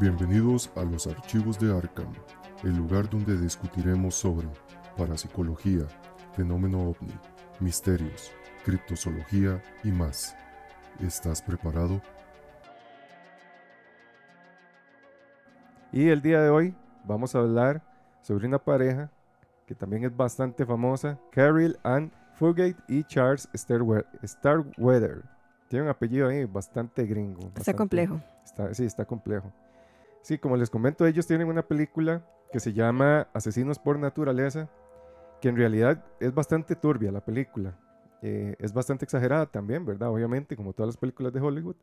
Bienvenidos a los archivos de Arkham, el lugar donde discutiremos sobre parapsicología, fenómeno ovni, misterios, criptozoología y más. ¿Estás preparado? Y el día de hoy vamos a hablar sobre una pareja que también es bastante famosa, Carol Ann Fugate y Charles Starwe- Starweather. Tiene un apellido ahí bastante gringo. Está complejo. Está, sí, está complejo. Sí, como les comento, ellos tienen una película que se llama Asesinos por Naturaleza, que en realidad es bastante turbia la película. Eh, es bastante exagerada también, ¿verdad? Obviamente, como todas las películas de Hollywood.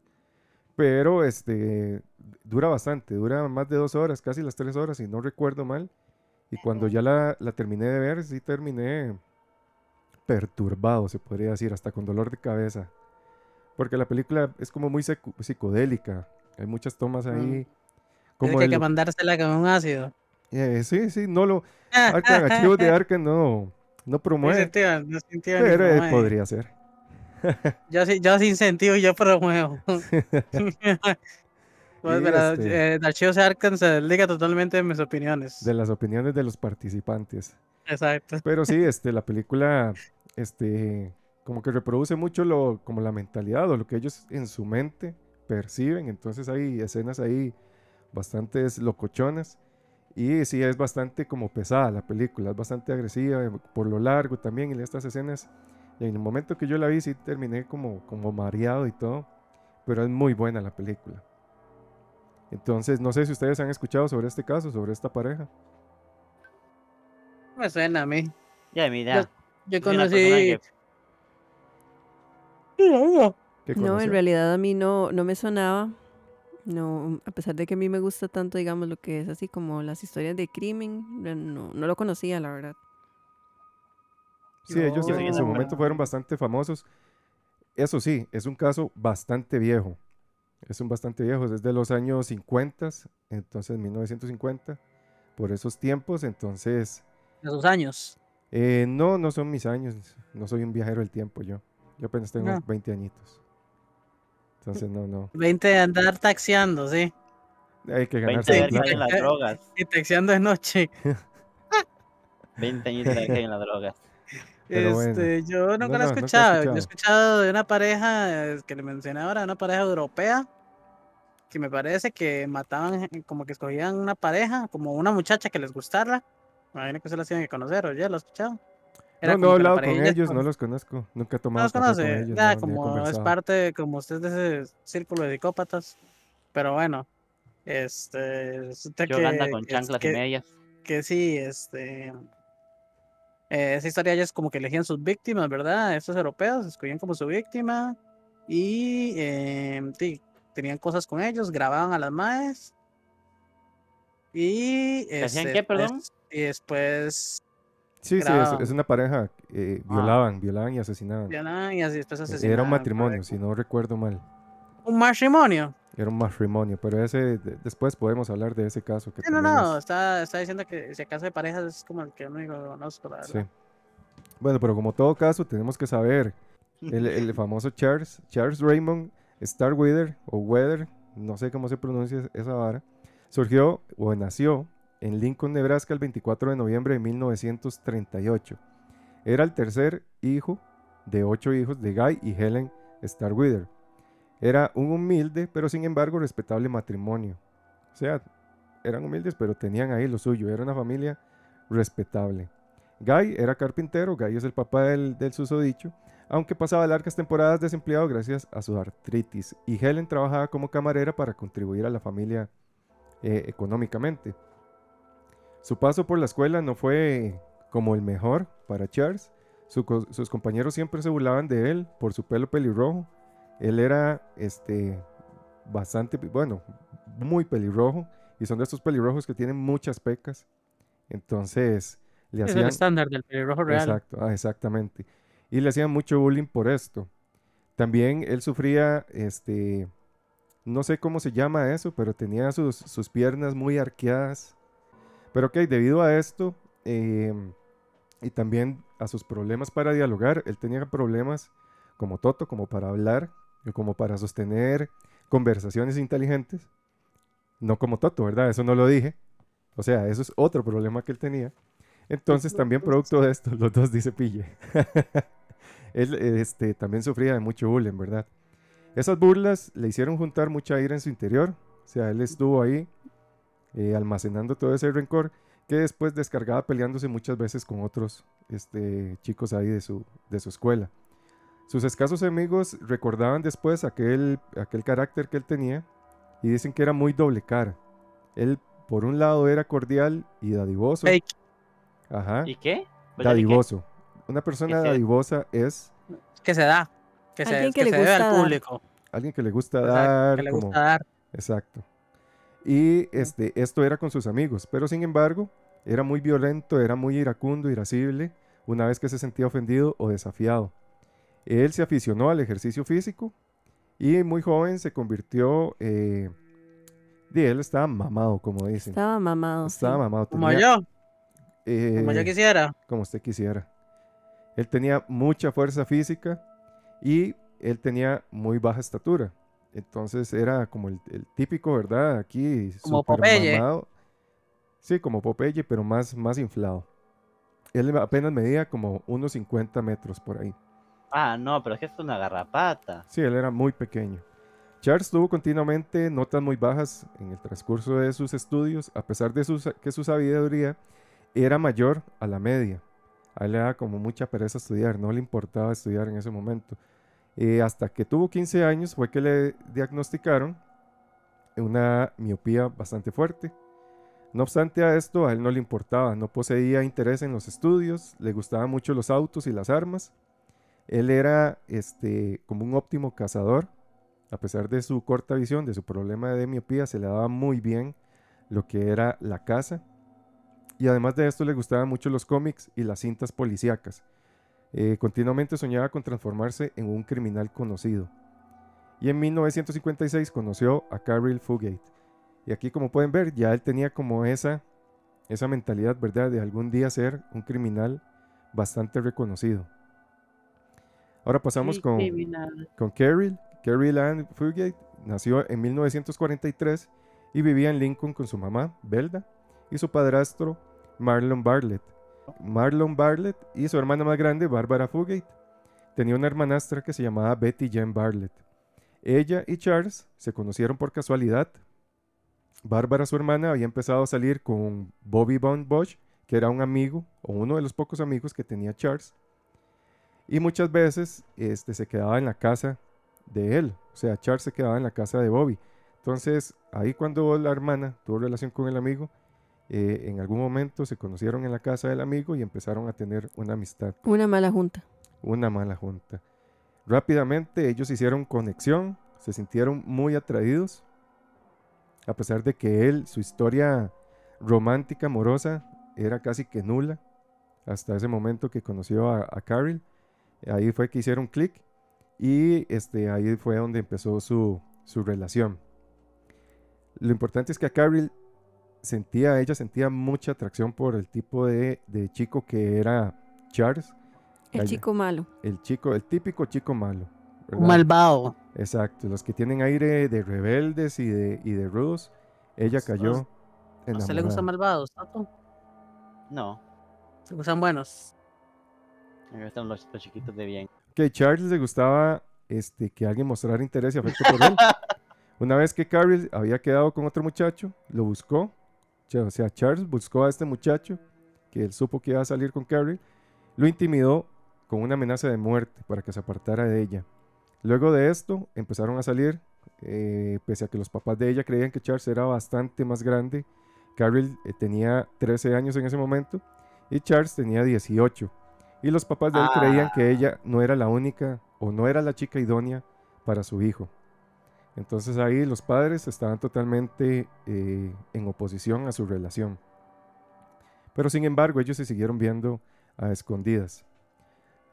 Pero este, dura bastante, dura más de dos horas, casi las tres horas, si no recuerdo mal. Y cuando ya la, terminé de ver, sí terminé perturbado, se podría decir, hasta con dolor de cabeza. Porque la película es como muy psicodélica. Hay muchas tomas ahí. Tiene Como que, de que lo- mandársela con un ácido. eh, sí, sí, no lo. Arkham, Archivos de Arkham no, no No promueve. no ni Pero eh, podría ser. Yo, sí- yo sin sentido, yo promuevo. pues, pero, este- eh, el archivo de Arkham se desliga totalmente de mis opiniones. De las opiniones de los participantes. Exacto. Pero sí, este, la película, este, como que reproduce mucho lo, como la mentalidad o lo que ellos en su mente perciben. Entonces hay escenas ahí bastante locochonas. Y sí, es bastante como pesada la película, es bastante agresiva eh, por lo largo también. Y estas escenas, y en el momento que yo la vi, sí terminé como, como mareado y todo. Pero es muy buena la película. Entonces, no sé si ustedes han escuchado sobre este caso, sobre esta pareja. Me suena a mí. Ya, mira. Yo conocí. que- ¿Qué No, en realidad a mí no, no me sonaba. No, a pesar de que a mí me gusta tanto, digamos, lo que es así como las historias de crimen, no, no lo conocía, la verdad. Sí, ellos en, en su momento fueron bastante famosos. Eso sí, es un caso bastante viejo. Es un bastante viejo, es de los años 50, entonces 1950, por esos tiempos. Entonces, De sus años. eh, no, no son mis años, no soy un viajero del tiempo yo. Yo apenas tengo No. 20 añitos. Entonces, no, no. 20 de andar taxiando, sí. Hay que 20 ganarse de la haber caído plata. en las drogas. Y taxiando de noche. 20 años de haber caído en las drogas. Pero bueno. Este, yo nunca No, lo he no, escuchado. Yo he escuchado de una pareja eh, que le mencioné ahora, una pareja europea, que me parece que mataban, gen- como que escogían una pareja, como una muchacha que les gustara. Me imagino que se las tienen que conocer, ¿o ya lo has escuchado? Era No, no he hablado con ellos, no los conozco. Nunca he no tomado los café con ellos. ya, no, como es parte, como usted es de ese círculo de psicópatas. Pero bueno, este, Yo que, anda con que- chanclas y que- medias. que sí, este. eh, esa historia ellos como que elegían sus víctimas, ¿verdad? Estos europeos escogían como su víctima y em, sí, tenían cosas con ellos, grababan a las maes y ¿Hacían este, qué, perdón? pues, y después Sí, sí, es, una pareja. eh, Ah. violaban, violaban y asesinaban. violaban y después Era asesinaban. un matrimonio, correcto. si no recuerdo mal. Un matrimonio. Era un matrimonio, pero ese de- después podemos hablar de ese caso. Que Sí, no, no, es- está, está diciendo que si acaso de parejas es como el que único que conozco, la sí. verdad. Bueno, pero como todo caso, tenemos que saber. El, el famoso Charles, Charles Raymond Starweather, o Weather, no sé cómo se pronuncia esa vara, surgió o nació en Lincoln, Nebraska, el 24 de noviembre de 1938. Era el tercer hijo de ocho hijos de Guy y Helen Starweather. Era un humilde, pero sin embargo respetable matrimonio. O sea, eran humildes, pero tenían ahí lo suyo. Era una familia respetable. Guy era carpintero, Guy es el papá del, del susodicho, aunque pasaba largas temporadas desempleado gracias a su artritis. Y Helen trabajaba como camarera para contribuir a la familia eh, económicamente. Su paso por la escuela no fue como el mejor para Charles. Su sus compañeros siempre se burlaban de él por su pelo pelirrojo. Él era este, bastante, bueno, muy pelirrojo. Y son de estos pelirrojos que tienen muchas pecas. Entonces, le Es el hacían... estándar del pelirrojo real. Exacto, ah, exactamente. Y le hacían mucho bullying por esto. También él sufría, este, no sé cómo se llama eso, pero tenía sus, sus piernas muy arqueadas. Pero ok, debido a esto, em, y también a sus problemas para dialogar, él tenía problemas como Toto, como para hablar, como para sostener conversaciones inteligentes. No como Toto, ¿verdad? Eso no lo dije. O sea, eso es otro problema que él tenía. Entonces, también producto de esto, los dos dice Pille. él este, también sufría de mucho bullying, ¿verdad? Esas burlas le hicieron juntar mucha ira en su interior. O sea, él estuvo ahí eh, almacenando todo ese rencor que después descargaba peleándose muchas veces con otros este, chicos ahí de su, de su escuela. Sus escasos amigos recordaban después aquel, aquel carácter que él tenía y dicen que era muy doble cara. Él, por un lado, era cordial y dadivoso. Fake. Ajá. ¿Y qué? Dadivoso. Una persona dadivosa es Que se da. Que se, Alguien que que le se debe gusta al dar. público. alguien que le gusta Exacto, dar. que le como- gusta dar. Exacto. Y este, esto era con sus amigos, pero sin embargo, era muy violento, era muy iracundo, irascible, una vez que se sentía ofendido o desafiado. Él se aficionó al ejercicio físico y muy joven se convirtió, eh, y él estaba mamado, como dicen. Estaba mamado. sí. Estaba mamado. Como tenía, yo, como yo eh, quisiera. como usted quisiera. Él tenía mucha fuerza física y él tenía muy baja estatura. Entonces era como el, el típico, ¿verdad? Aquí Como Popeye. mamado. Sí, como Popeye, pero más, más inflado. Él apenas medía como unos 50 metros por ahí. Ah, no, pero es que es una garrapata. Sí, él era muy pequeño. Charles tuvo continuamente notas muy bajas en el transcurso de sus estudios, a pesar de su que su sabiduría era mayor a la media. A él le daba como mucha pereza estudiar, no le importaba estudiar en ese momento. Eh, hasta que tuvo 15 años fue que le diagnosticaron una miopía bastante fuerte. No obstante a esto, a él no le importaba, no poseía interés en los estudios, le gustaban mucho los autos y las armas. Él era este, como un óptimo cazador. A pesar de su corta visión, de su problema de miopía, se le daba muy bien lo que era la caza. Y además de esto, le gustaban mucho los cómics y las cintas policíacas. Eh, continuamente soñaba con transformarse en un criminal conocido. Y en 1956 conoció a Carol Fugate. Y aquí, como pueden ver, ya él tenía como esa, esa mentalidad, ¿verdad?, de algún día ser un criminal bastante reconocido. Ahora pasamos Sí, con, criminal. con Carol. Carol Ann Fugate nació en 1943 y vivía en Lincoln con su mamá, Belda, y su padrastro, Marlon Bartlett. Marlon Bartlett y su hermana más grande, Barbara Fugate. Tenía una hermanastra que se llamaba Betty Jane Bartlett. Ella y Charles se conocieron por casualidad. Bárbara, su hermana, había empezado a salir con Bobby Von Bosch, que era un amigo, o uno de los pocos amigos que tenía Charles. Y muchas veces este, se quedaba en la casa de él. O sea, Charles se quedaba en la casa de Bobby. Entonces, ahí cuando la hermana tuvo relación con el amigo, eh, en algún momento se conocieron en la casa del amigo y empezaron a tener una amistad, Una mala junta. una mala junta. Rápidamente ellos hicieron conexión, se sintieron muy atraídos, a pesar de que él, su historia romántica, amorosa, era casi que nula, hasta ese momento que conoció a, a Carol. Ahí fue que hicieron clic y este, ahí fue donde empezó su, su relación. Lo importante es que a Carol sentía, ella sentía mucha atracción por el tipo de, de chico que era Charles, El chico malo. el chico, el típico chico malo. Malvado. Exacto, los que tienen aire de rebeldes y de, y de rudos. Ella ¿A cayó ¿A usted le gustan malvados, Tato? No, ¿Se gustan buenos? me gustan los, los chiquitos de bien. Que Charles le gustaba este, que alguien mostrara interés y afecto por él. Una vez que Carol había quedado con otro muchacho, lo buscó. O sea, Charles buscó a este muchacho, que él supo que iba a salir con Carol, lo intimidó con una amenaza de muerte para que se apartara de ella. Luego de esto, empezaron a salir, eh, pese a que los papás de ella creían que Charles era bastante más grande. Carol eh, tenía 13 años en ese momento y Charles tenía 18. Y los papás de él creían que ella no era la única o no era la chica idónea para su hijo. Entonces ahí los padres estaban totalmente eh, en oposición a su relación. Pero sin embargo ellos se siguieron viendo a escondidas.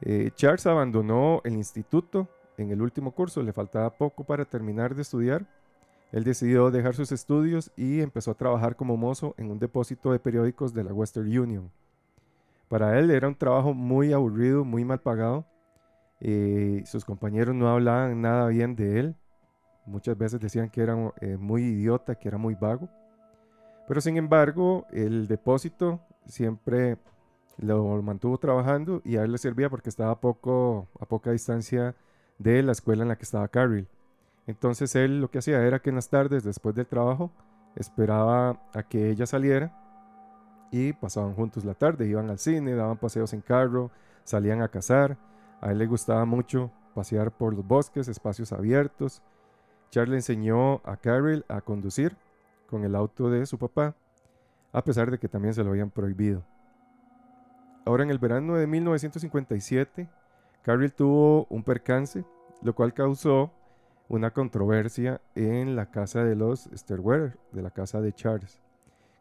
Eh, Charles abandonó el instituto en el último curso, le faltaba poco para terminar de estudiar. Él decidió dejar sus estudios y empezó a trabajar como mozo en un depósito de periódicos de la Western Union. Para él era un trabajo muy aburrido, muy mal pagado. Eh, sus compañeros no hablaban nada bien de él, Muchas veces decían que era eh, muy idiota, que era muy vago. Pero sin embargo, el depósito siempre lo mantuvo trabajando y a él le servía porque estaba a, poco, a poca distancia de la escuela en la que estaba Carril. Entonces él lo que hacía era que en las tardes, después del trabajo, esperaba a que ella saliera y pasaban juntos la tarde, iban al cine, daban paseos en carro, salían a cazar. A él le gustaba mucho pasear por los bosques, espacios abiertos. Charles le enseñó a Carol a conducir con el auto de su papá, a pesar de que también se lo habían prohibido. Ahora en el verano de 1957, Carol tuvo un percance, lo cual causó una controversia en la casa de los Sterwerer, de la casa de Charles,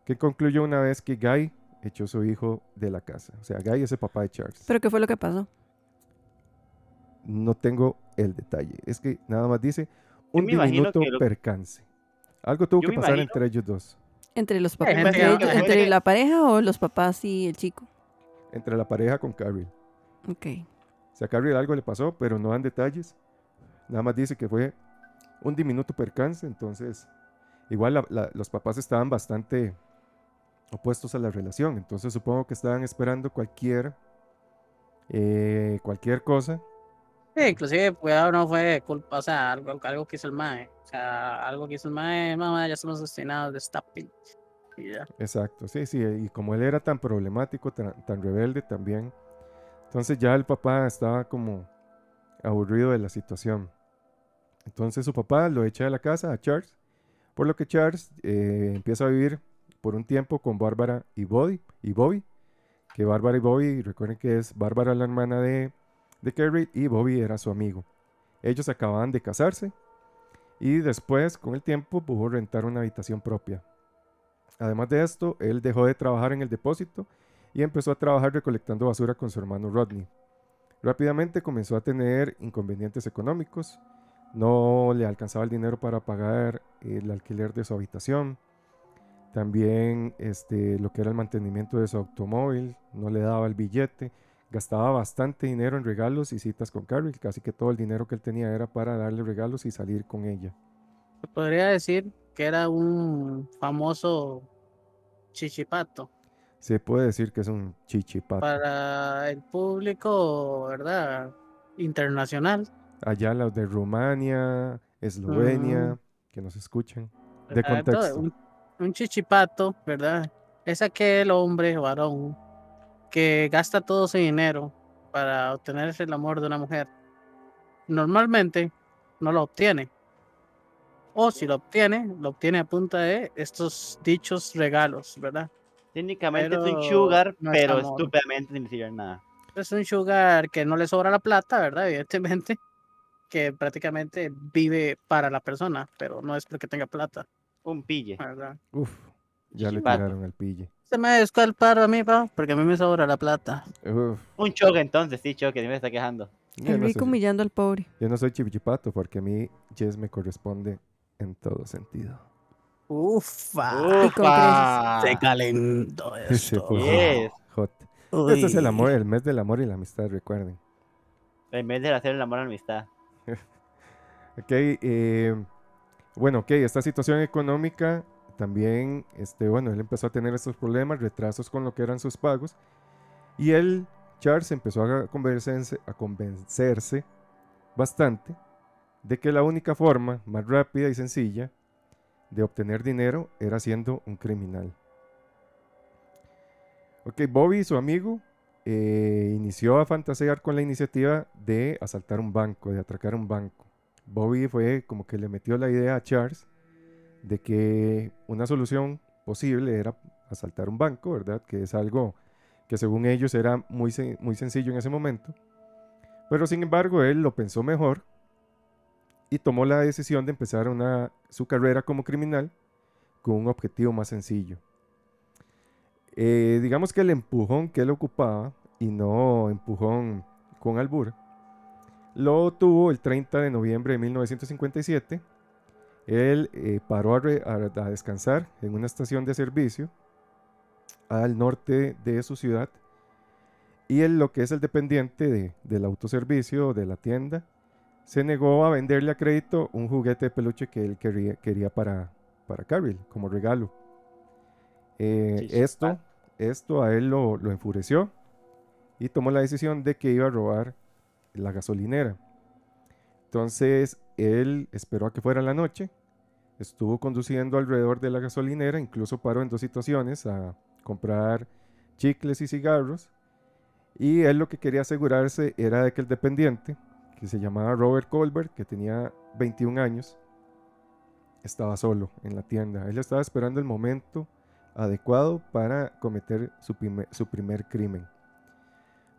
que concluyó una vez que Guy echó a su hijo de la casa. O sea, Guy es el papá de Charles. ¿Pero qué fue lo que pasó? No tengo el detalle. Es que nada más dice un diminuto que lo- percance. Algo tuvo Yo que pasar imagino- entre ellos dos. ¿Entre los papás? ¿Entre, ellos- entre la pareja o los papás y el chico? Entre la pareja con Carrie. Ok. O sea, a Carrie algo le pasó, pero no dan detalles. Nada más dice que fue un diminuto percance. Entonces, igual la- la- los papás estaban bastante opuestos a la relación. Entonces, supongo que estaban esperando cualquier, eh, cualquier cosa. Sí, inclusive, cuidado, no fue culpa, o sea, algo, algo que hizo el mae. O sea, algo que hizo el mae, mamá, ya estamos destinados de. Y ya. Exacto, sí, sí. Y como él era tan problemático, tan, tan rebelde también. Entonces ya el papá estaba como aburrido de la situación. Entonces su papá lo echa de la casa a Charles, por lo que Charles eh, empieza a vivir por un tiempo con Bárbara y Bobby, y Bobby, que Bárbara y Bobby, recuerden que es Bárbara la hermana de, de Carrie y Bobby era su amigo. Ellos acababan de casarse y después, con el tiempo, pudo rentar una habitación propia. Además de esto, él dejó de trabajar en el depósito y empezó a trabajar recolectando basura con su hermano Rodney. Rápidamente comenzó a tener inconvenientes económicos, no le alcanzaba el dinero para pagar el alquiler de su habitación, también este, lo que era el mantenimiento de su automóvil, no le daba el billete, gastaba bastante dinero en regalos y citas con Carrie, casi que todo el dinero que él tenía era para darle regalos y salir con ella. Se podría decir que era un famoso chichipato Se puede decir que es un chichipato. para el público, ¿verdad? Internacional. allá los de Rumania, Eslovenia, Mm. que nos escuchan. De Ah, entonces, contexto. Un, un chichipato, ¿verdad? Es aquel hombre varón que gasta todo su dinero para obtener el amor de una mujer. Normalmente no lo obtiene. O si lo obtiene, lo obtiene a punta de estos dichos regalos, ¿verdad? Técnicamente es un Pero sugar, no es pero amor. estúpidamente sin decir nada. Es un sugar que no le sobra la plata, ¿verdad? Evidentemente, que prácticamente vive para la persona, pero no es porque tenga plata, Un pille. ¿verdad? Uf, ya le tiraron al pille. Se me desculpa a mí, pa, porque a mí me sobra la plata. Uf, Un choque entonces, sí, choque, sí me está quejando. yo, El no rico soy, humillando al pobre. yo no soy chichipato porque a mí Jess me corresponde en todo sentido. Ufa. ¡Ufa! Se calentó Se esto. puso Yes. hot. Este es el amor, el mes del amor y la amistad, recuerden. En vez de hacer el amor a la amistad. Ok, eh, bueno, ok, esta situación económica también, este, bueno, él empezó a tener estos problemas, retrasos con lo que eran sus pagos, y él, Charles, empezó a convencerse, a convencerse bastante de que la única forma más rápida y sencilla de obtener dinero era siendo un criminal. Ok, Bobby, su amigo, eh, inició a fantasear con la iniciativa de asaltar un banco, de atracar un banco. Bobby fue como que le metió la idea a Charles de que una solución posible era asaltar un banco, ¿verdad? Que es algo que según ellos era muy, muy sencillo en ese momento. Pero sin embargo, él lo pensó mejor y tomó la decisión de empezar una, su carrera como criminal con un objetivo más sencillo. Eh, digamos que el empujón que él ocupaba, y no empujón con albur, lo tuvo el 30 de noviembre de 1957. Él eh, paró a, re- a- a descansar en una estación de servicio al norte de su ciudad. Y él, lo que es el dependiente de- del autoservicio de la tienda, se negó a venderle a crédito un juguete de peluche que él quería, quería para, para Carol como regalo. Eh, esto, esto a él lo, lo enfureció y tomó la decisión de que iba a robar la gasolinera. Entonces él esperó a que fuera la noche, estuvo conduciendo alrededor de la gasolinera, incluso paró en dos situaciones a comprar chicles y cigarros. Y él lo que quería asegurarse era de que el dependiente, que se llamaba Robert Colbert, que tenía 21 años, estaba solo en la tienda. Él estaba esperando el momento adecuado para cometer su, prime- su primer crimen.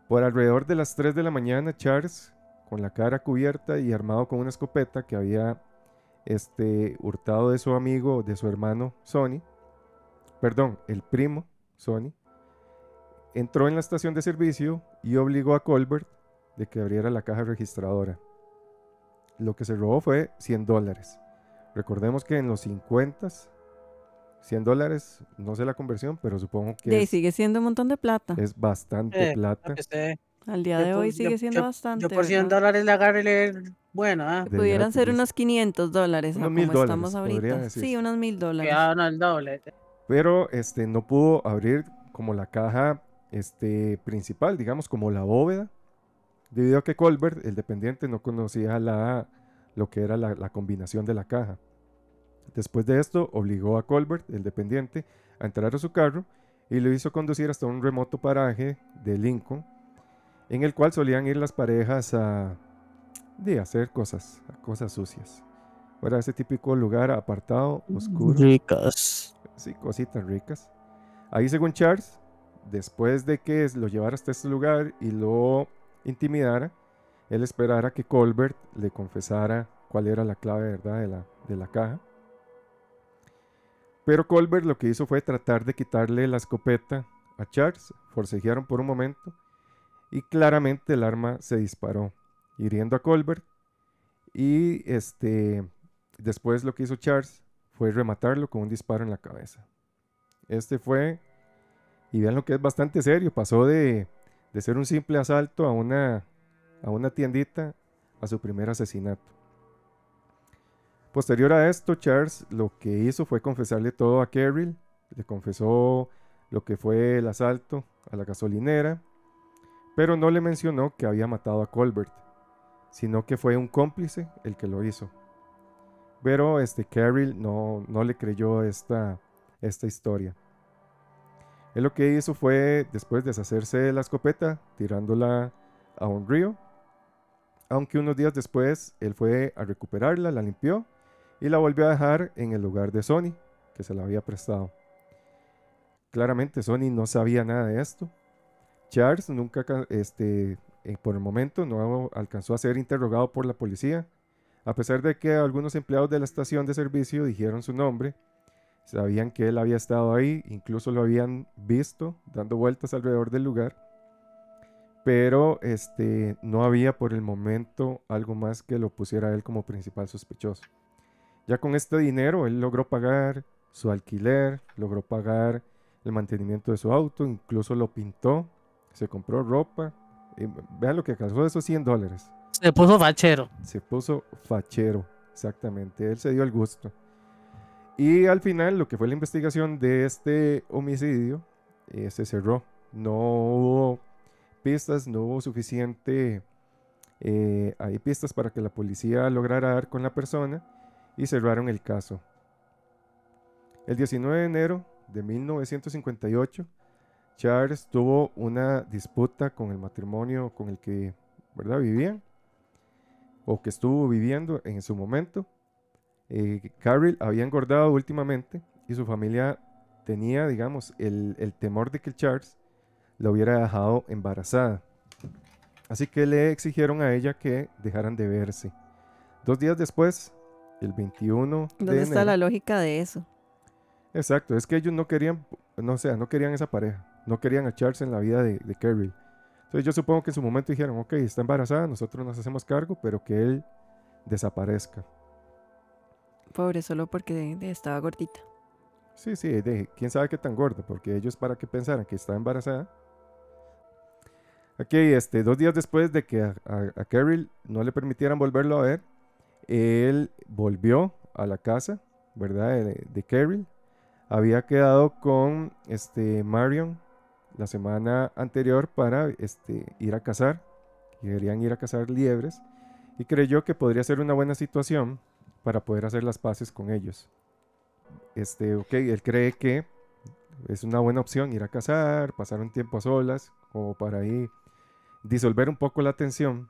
Por alrededor de las 3 de la mañana, Charles, con la cara cubierta y armado con una escopeta que había este, hurtado de su amigo, de su hermano Sonny, perdón, el primo Sonny, entró en la estación de servicio y obligó a Colbert de que abriera la caja registradora. Lo que se robó fue 100 dólares. Recordemos que en los 50, 100 dólares, no sé la conversión, pero supongo que es, sigue siendo un montón de plata. es bastante Eh, plata. Este, Al día yo de por- hoy yo- sigue siendo yo- bastante. yo por 100 ¿verdad? dólares le le... Bueno, ah, De Pudieran ser unos 500 dólares, Unos como estamos dólares, podría ahorita. Sí, unos mil dólares. quedaba no, el doble. pero este no pudo abrir como la caja este principal, digamos como la bóveda, debido a que Colbert, el dependiente, no conocía la, lo que era la, la combinación de la caja. Después de esto, obligó a Colbert, el dependiente, a entrar a su carro y lo hizo conducir hasta un remoto paraje de Lincoln, en el cual solían ir las parejas a, de hacer cosas, a cosas sucias. Era ese típico lugar apartado, oscuro. Ricas. Sí, cositas ricas. Ahí, según Charles, después de que lo llevara hasta este lugar y lo intimidara, él esperara que Colbert le confesara cuál era la clave ¿verdad? De, la, de la caja. Pero Colbert lo que hizo fue tratar de quitarle la escopeta a Charles, forcejearon por un momento y claramente el arma se disparó, hiriendo a Colbert. Y este, después lo que hizo Charles fue rematarlo con un disparo en la cabeza. Este fue, y vean lo que es bastante serio, pasó de, de ser un simple asalto a una, a una tiendita a su primer asesinato. Posterior a esto, Charles lo que hizo fue confesarle todo a Carol, le confesó lo que fue el asalto a la gasolinera, pero no le mencionó que había matado a Colbert, sino que fue un cómplice el que lo hizo. Pero este Carol no, no le creyó esta, esta historia. Él lo que hizo fue, después deshacerse de la escopeta, tirándola a un río. Aunque unos días después él fue a recuperarla, la limpió y la volvió a dejar en el lugar de Sony, que se la había prestado. Claramente Sony no sabía nada de esto. Charles nunca, ca- este, eh, por el momento, no alcanzó a ser interrogado por la policía, a pesar de que algunos empleados de la estación de servicio dijeron su nombre, sabían que él había estado ahí, incluso lo habían visto dando vueltas alrededor del lugar, pero este, no había por el momento algo más que lo pusiera a él como principal sospechoso. Ya con este dinero, él logró pagar su alquiler, logró pagar el mantenimiento de su auto, incluso lo pintó, se compró ropa. y vean lo que alcanzó esos 100 dólares. Se puso fachero. Se puso fachero, exactamente. Él se dio el gusto. Y al final, lo que fue la investigación de este homicidio eh, se cerró. No hubo pistas, no hubo suficiente eh, hay pistas para que la policía lograra dar con la persona y cerraron el caso. El 19 de enero de 1958, Charles tuvo una disputa con el matrimonio con el que ¿verdad? vivían o que estuvo viviendo en su momento. Eh, Carol había engordado últimamente y su familia tenía, digamos, el, el temor de que Charles la hubiera dejado embarazada. Así que le exigieron a ella que dejaran de verse. Dos días después, el 21 de ¿Dónde está enero- la lógica de eso? Exacto, es que ellos no querían, no sé, no querían esa pareja, no querían a Charles en la vida de, de Carrie. Entonces yo supongo que en su momento dijeron, ok, está embarazada, nosotros nos hacemos cargo, pero que él desaparezca. Pobre, solo porque de- de- estaba gordita. Sí, sí, de, quién sabe qué tan gorda, porque ellos para que pensaran que estaba embarazada. Ok, este, dos días después de que a, a- a Carol no le permitieran volverlo a ver, él volvió a la casa, ¿verdad? De, de Carol. Había quedado con este, Marion la semana anterior para este, ir a cazar. Querían ir a cazar liebres y creyó que podría ser una buena situación para poder hacer las paces con ellos. Este, ok, él cree que es una buena opción ir a cazar, pasar un tiempo a solas, como para ahí disolver un poco la tensión.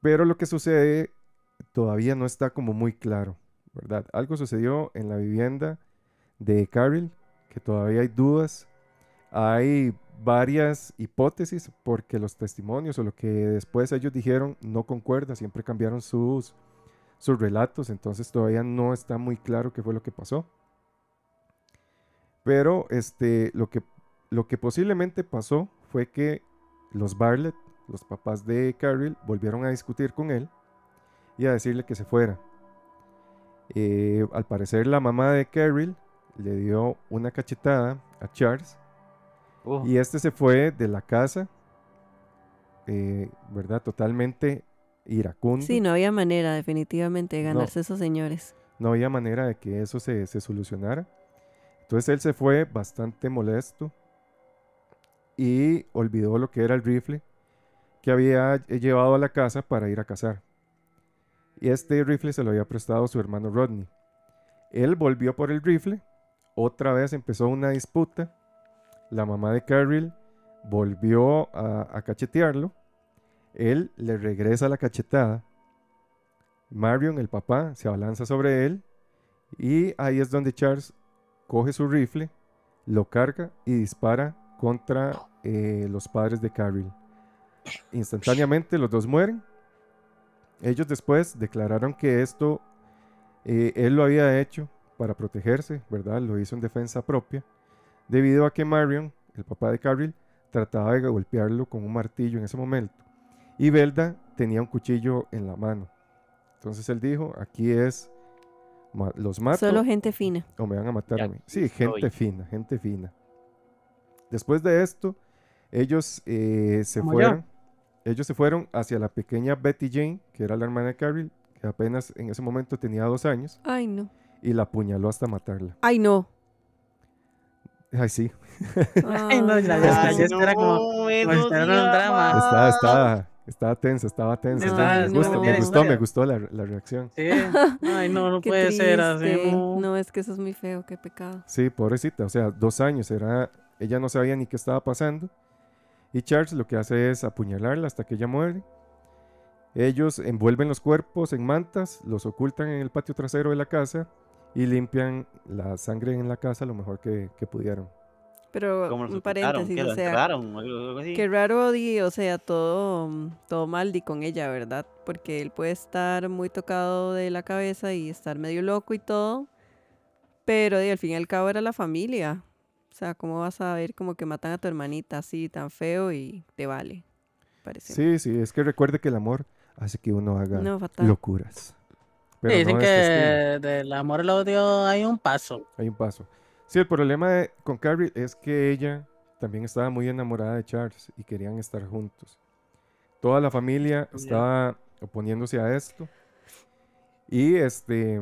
Pero lo que sucede todavía no está como muy claro, ¿verdad? Algo sucedió en la vivienda de Carol, que todavía hay dudas. Hay varias hipótesis porque los testimonios o lo que después ellos dijeron no concuerda, siempre cambiaron sus, sus relatos, entonces todavía no está muy claro qué fue lo que pasó. Pero este, lo, que, lo que posiblemente pasó fue que los Bartlett, los papás de Carol, volvieron a discutir con él y a decirle que se fuera. Eh, al parecer la mamá de Carol le dio una cachetada a Charles Uf, y este se fue de la casa, eh, ¿verdad? Totalmente iracundo. Sí, no había manera definitivamente de No. ganarse esos señores. No había manera de que eso se, se solucionara. Entonces él se fue bastante molesto y olvidó lo que era el rifle que había llevado a la casa para ir a cazar. Y este rifle se lo había prestado su hermano Rodney. Él volvió por el rifle, otra vez empezó una disputa. La mamá de Carol volvió a, cachetearlo. Él le regresa la cachetada. Marion, el papá, se abalanza sobre él y ahí es donde Charles coge su rifle, lo carga y dispara contra eh, los padres de Carol. Instantáneamente los dos mueren. Ellos después declararon que esto eh, él lo había hecho para protegerse, ¿verdad? Lo hizo en defensa propia, debido a que Marion, el papá de Carol, trataba de golpearlo con un martillo en ese momento. Y Belda tenía un cuchillo en la mano. Entonces él dijo, aquí es, los mato Solo gente fina. o me van a matar Ya a mí. Sí, gente estoy. fina, gente fina. Después de esto, ellos eh, se fueron, ellos se fueron hacia la pequeña Betty Jane, que era la hermana de Carol, que apenas en ese momento tenía dos años, Ay, no. y la apuñaló hasta matarla. Ay, no. Ay, sí, Ay, no, ya, Ay, ya, ya espera como- no, espera un drama. estaba, estaba, estaba tensa, estaba tensa. Me, gusta- no. me gustó, me gustó la, la reacción. Sí. Ay, no, no Qué puede ser así. no. No, es que eso es muy feo, qué pecado. Sí, pobrecita, o sea, dos años, era, ella no sabía ni qué estaba pasando. Y Charles lo que hace es apuñalarla hasta que ella muere. Ellos envuelven los cuerpos en mantas, los ocultan en el patio trasero de la casa y limpian la sangre en la casa lo mejor que, que pudieron. Pero ¿Cómo los un paréntesis, ¿Qué, lo o sea? ¿Algo- así? qué raro, di, o sea, todo, todo mal di con ella, ¿verdad? Porque él puede estar muy tocado de la cabeza y estar medio loco y todo, pero di, al fin y al cabo era la familia. O sea, ¿cómo vas a ver como que matan a tu hermanita así tan feo y te vale? Parece. Sí, sí, es que recuerde que el amor hace que uno haga No, locuras. Pero Sí, dicen no que este del amor al odio hay un paso. Hay un paso. Sí, el problema de- con Carrie es que ella también estaba muy enamorada de Charles y querían estar juntos. Toda la familia estaba oponiéndose a esto. Y este,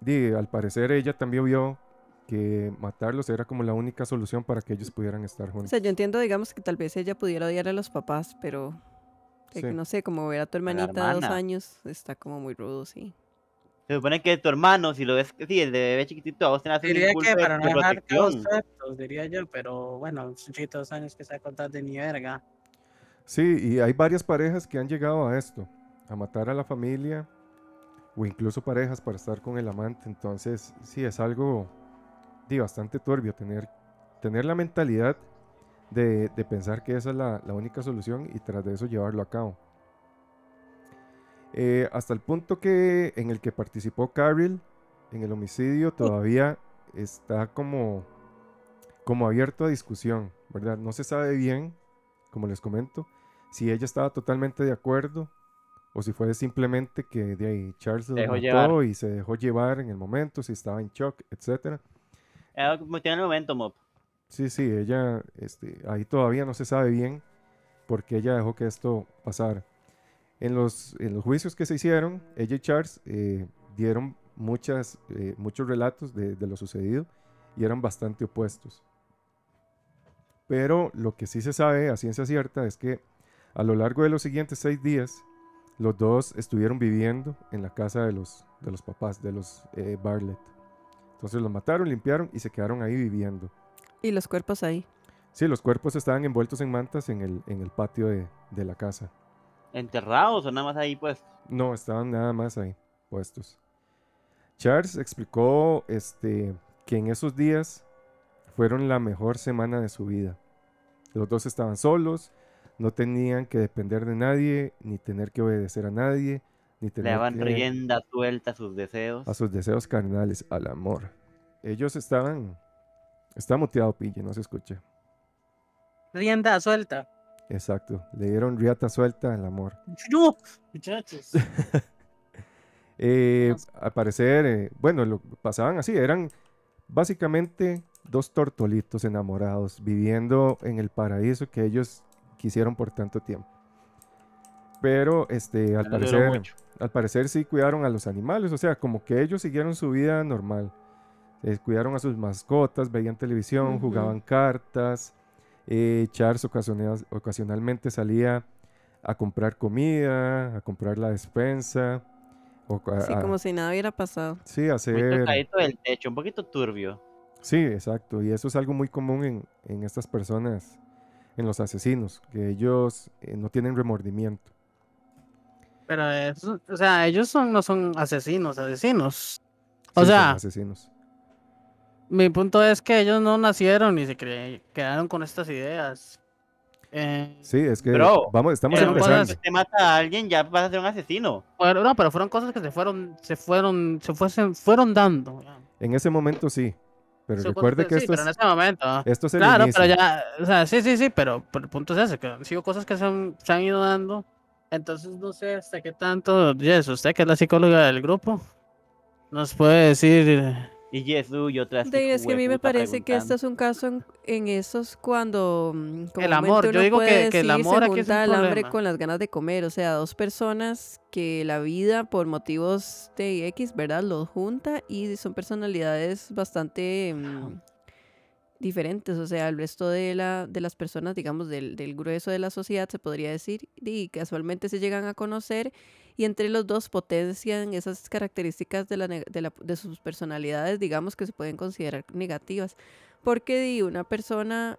di, al parecer ella también vio que matarlos era como la única solución para que ellos pudieran estar O juntos. sea, yo entiendo, digamos, que tal vez ella pudiera odiar a los papás, pero Sí. no sé, como ver a tu hermanita de dos años está como muy rudo, sí. Se supone que tu hermano, si lo ves, sí, el de bebé chiquitito, a vos tenés un Diría impulso que de, para no de dejar protección. sueltos, diría yo, pero bueno, son chiquitos dos años que se va a contar de ni verga. Sí, y hay varias parejas que han llegado a esto, a matar a la familia o incluso parejas para estar con el amante. Entonces, sí, es algo di, bastante turbio tener, tener la mentalidad de, de pensar que esa es la, la única solución y tras de eso llevarlo a cabo. Eh, hasta el punto que en el que participó Carol en el homicidio todavía está como, como abierto a discusión, ¿verdad? No se sabe bien, como les comento, si ella estaba totalmente de acuerdo o si fue simplemente que de ahí Charles lo dejó mató llevar. y se dejó llevar en el momento, si estaba en shock, como tiene el momento, Mop. Sí, sí, ella, este, ahí todavía no se sabe bien por qué ella dejó que esto pasara. En los, en los juicios que se hicieron, ella y Charles eh, dieron muchas, eh, muchos relatos de, de lo sucedido y eran bastante opuestos. Pero lo que sí se sabe a ciencia cierta es que a lo largo de los siguientes seis días, los dos estuvieron viviendo en la casa de los, de los papás, de los eh, Bartlett. Entonces los mataron, limpiaron y se quedaron ahí viviendo. Y los cuerpos ahí. Sí, los cuerpos estaban envueltos en mantas en el, en el patio de, de la casa. ¿Enterrados o nada más ahí pues? No, estaban nada más ahí puestos. Charles explicó este, que en esos días fueron la mejor semana de su vida. Los dos estaban solos, no tenían que depender de nadie, ni tener que obedecer a nadie, ni Le tener daban que- rienda suelta a sus deseos. a sus deseos carnales, al amor. Ellos estaban... Está muteado, Pille, no se escucha. Rienda suelta. Exacto, le dieron riata suelta al amor. No, muchachos. Eh, al parecer, eh, bueno, lo pasaban así, eran básicamente dos tortolitos enamorados viviendo en el paraíso que ellos quisieron por tanto tiempo. Pero, este, al parecer, al parecer sí cuidaron a los animales, o sea, como que ellos siguieron su vida normal. Eh, cuidaron a sus mascotas, veían televisión, jugaban cartas. eh, Charles ocasional- ocasionalmente salía a comprar comida, a comprar la despensa. O, a- a- como si nada hubiera pasado. sí, hacer... tocadito del techo, un poquito turbio. Sí, exacto. Y eso es algo muy común en, en estas personas, en los asesinos, que ellos eh, no tienen remordimiento. Pero eso, o sea, ellos son, no son asesinos, asesinos. O Sí, son sea, asesinos. Mi punto es que ellos no nacieron y se cre- quedaron con estas ideas. Eh, Sí, es que Bro, vamos, estamos empezando. cuando usted mata a alguien, ya vas a ser un asesino. no, pero fueron cosas que se fueron, se fueron, se fuesen, fueron dando. En ese momento sí. Pero recuerde cosas que sí, esto pero es, en ese momento. esto es el Claro, inicio. pero ya, o sea, sí, sí, sí, pero, pero el punto es ese, que han sido cosas que se han, se han ido dando. Entonces, no sé hasta qué tanto, Jess, usted que es la psicóloga del grupo, nos puede decir, Y Jesús y otras. De- es que a mí me parece que este es un caso en, en esos cuando mm, El amor, yo digo que- que el amor se aquí es un junta el hambre problema. con las ganas de comer, o sea, dos personas que la vida por motivos de X, ¿verdad? Los junta y son personalidades bastante mm, diferentes, o sea, el resto de, la, de las personas, digamos, del, del grueso de la sociedad, se podría decir, y casualmente se llegan a conocer y entre los dos potencian esas características de, la, de, la- de sus personalidades, digamos, que se pueden considerar negativas. Porque di, una persona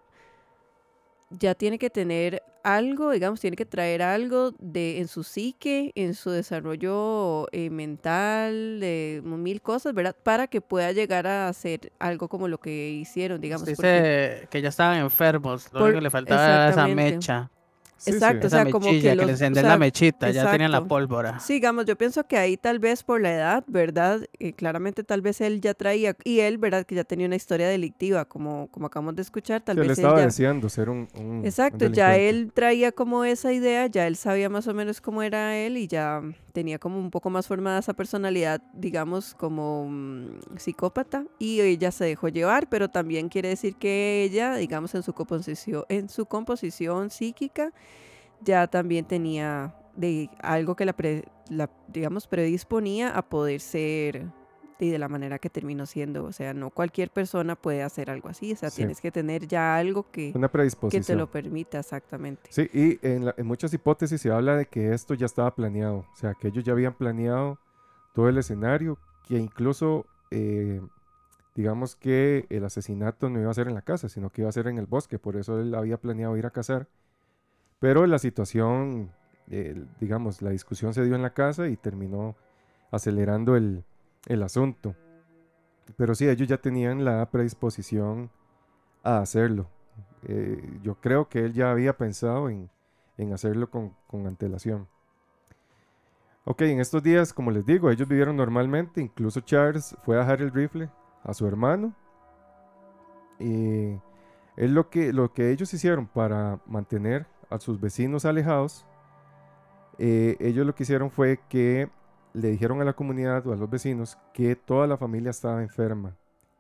ya tiene que tener algo, digamos, tiene que traer algo de, en su psique, en su desarrollo eh, mental, de mil cosas, ¿verdad? Para que pueda llegar a hacer algo como lo que hicieron, digamos. dice que ya estaban enfermos, lo Por- único que le faltaba era esa mecha, Sí, sí. Exacto, o esa sea, como que que, los- le o encender sea, la mechita, ya tenían la pólvora. Sí, digamos, yo pienso que ahí tal vez por la edad, ¿verdad? Eh, claramente tal vez él ya traía, y él, ¿verdad? Que ya tenía una historia delictiva, como, como acabamos de escuchar, tal Sí, él vez él estaba ya... deseando ser un, un- un Exacto, ya él traía como esa idea, ya él sabía más o menos cómo era él y ya tenía como un poco más formada esa personalidad, digamos, como mm, psicópata y ella se dejó llevar, pero también quiere decir que ella, digamos, en su composición, en su composición psíquica, ya también tenía de algo que la, pre- la, digamos, predisponía a poder ser y de la manera que terminó siendo. O sea, no cualquier persona puede hacer algo así. O sea, Sí. tienes que tener ya algo que, Una que predisposición. te lo permita exactamente. Sí, y en, la- en muchas hipótesis se habla de que esto ya estaba planeado, o sea, que ellos ya habían planeado todo el escenario, que incluso, eh, digamos que el asesinato no iba a ser en la casa, sino que iba a ser en el bosque, por eso él había planeado ir a cazar, pero la situación, eh, digamos, la discusión se dio en la casa y terminó acelerando el, el asunto. Pero sí, ellos ya tenían la predisposición a hacerlo. Eh, yo creo que él ya había pensado en, en hacerlo con, con antelación. Ok, en estos días, como les digo, ellos vivieron normalmente. Incluso Charles fue a dejar el rifle a su hermano. Y es lo que, lo que ellos hicieron para mantener a sus vecinos alejados. eh, ellos lo que hicieron fue que le dijeron a la comunidad o a los vecinos que toda la familia estaba enferma,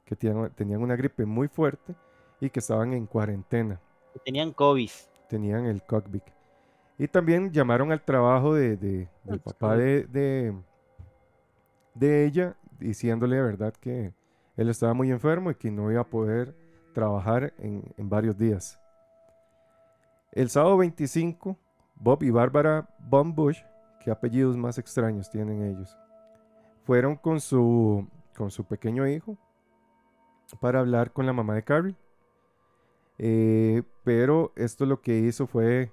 que tenían, tenían una gripe muy fuerte y que estaban en cuarentena. Que Tenían COVID. Tenían el cockpit. Y también llamaron al trabajo de, de- del papá de, de, de ella, diciéndole, ¿verdad?, que él estaba muy enfermo y que no iba a poder trabajar en, en varios días. El sábado 25, Bob y Bárbara Von Bush, qué apellidos más extraños tienen ellos, fueron con su, con su pequeño hijo para hablar con la mamá de Carrie. Eh, pero esto lo que hizo fue,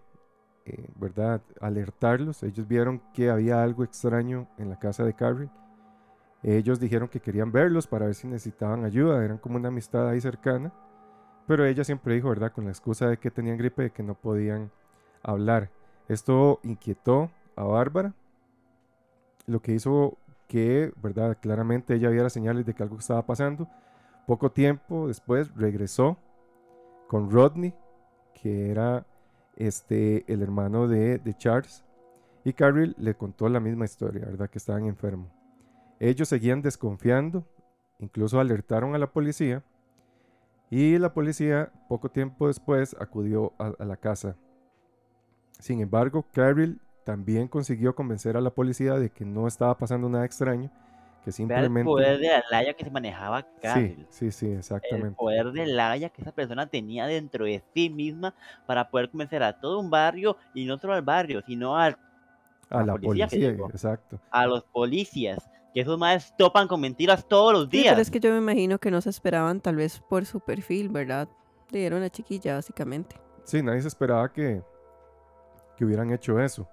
eh, ¿verdad?, alertarlos. Ellos vieron que había algo extraño en la casa de Carrie. Ellos dijeron que querían verlos para ver si necesitaban ayuda. Eran como una amistad ahí cercana. Pero ella siempre dijo, ¿verdad?, con la excusa de que tenían gripe, de que no podían hablar. Esto inquietó a Bárbara. Lo que hizo que, ¿verdad?, claramente ella viera señales de que algo estaba pasando. Poco tiempo después regresó con Rodney, que era este, el hermano de, de Charles, y Carrie le contó la misma historia, ¿verdad? Que estaban enfermos. Ellos seguían desconfiando, incluso alertaron a la policía, y la policía poco tiempo después acudió a, a la casa. Sin embargo, Carrie también consiguió convencer a la policía de que no estaba pasando nada extraño, que Vea el simplemente... poder de la laya que se manejaba Sí, Carl. sí, sí, El exactamente. poder de labia que esa persona tenía dentro de sí misma para poder convencer a todo un barrio y no solo al barrio, sino al- A la la policía que policía, llegó. exacto. a los policías. Que esos más topan con mentiras todos los Sí, días. pero es que yo me imagino que no se esperaban tal vez por su perfil, ¿verdad? De era una chiquilla, básicamente. Sí, nadie se esperaba que, que hubieran hecho eso.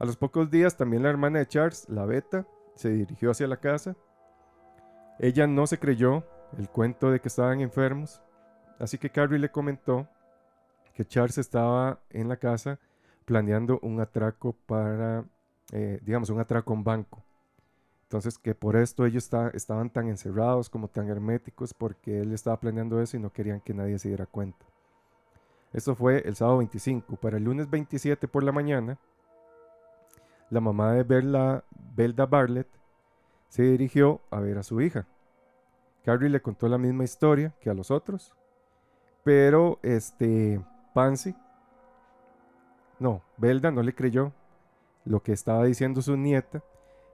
A los pocos días también la hermana de Charles, la Beta, se dirigió hacia la casa. Ella no se creyó el cuento de que estaban enfermos, así que Carrie le comentó que Charles estaba en la casa planeando un atraco para, eh, digamos, un atraco a un banco. Entonces que por esto ellos esta- estaban tan encerrados como tan herméticos porque él estaba planeando eso y no querían que nadie se diera cuenta. Esto fue el sábado 25. Para el lunes 27 por la mañana, la mamá de Berla, Belda Bartlett se dirigió a ver a su hija. Carrie le contó la misma historia que a los otros, pero este Pansy, no, Belda no le creyó lo que estaba diciendo su nieta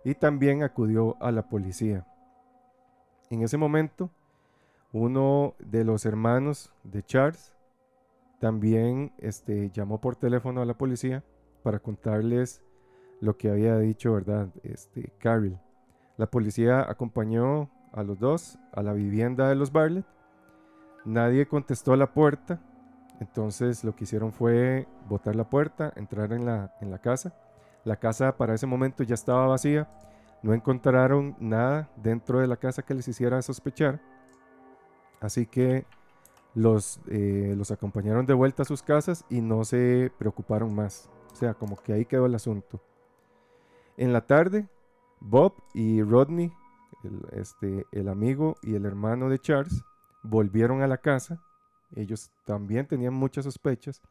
y también acudió a la policía. En ese momento, uno de los hermanos de Charles también este, llamó por teléfono a la policía para contarles lo que había dicho, ¿verdad? Este, Carol. La policía acompañó a los dos a la vivienda de los Bartlett. Nadie contestó a la puerta. Entonces lo que hicieron fue botar la puerta, entrar en la, en la casa. La casa para ese momento ya estaba vacía. No encontraron nada dentro de la casa que les hiciera sospechar. Así que los, eh, los acompañaron de vuelta a sus casas y no se preocuparon más. O sea, como que ahí quedó el asunto. En la tarde, Bob y Rodney, el, este, el amigo y el hermano de Charles, volvieron a la casa. Ellos también tenían muchas sospechas.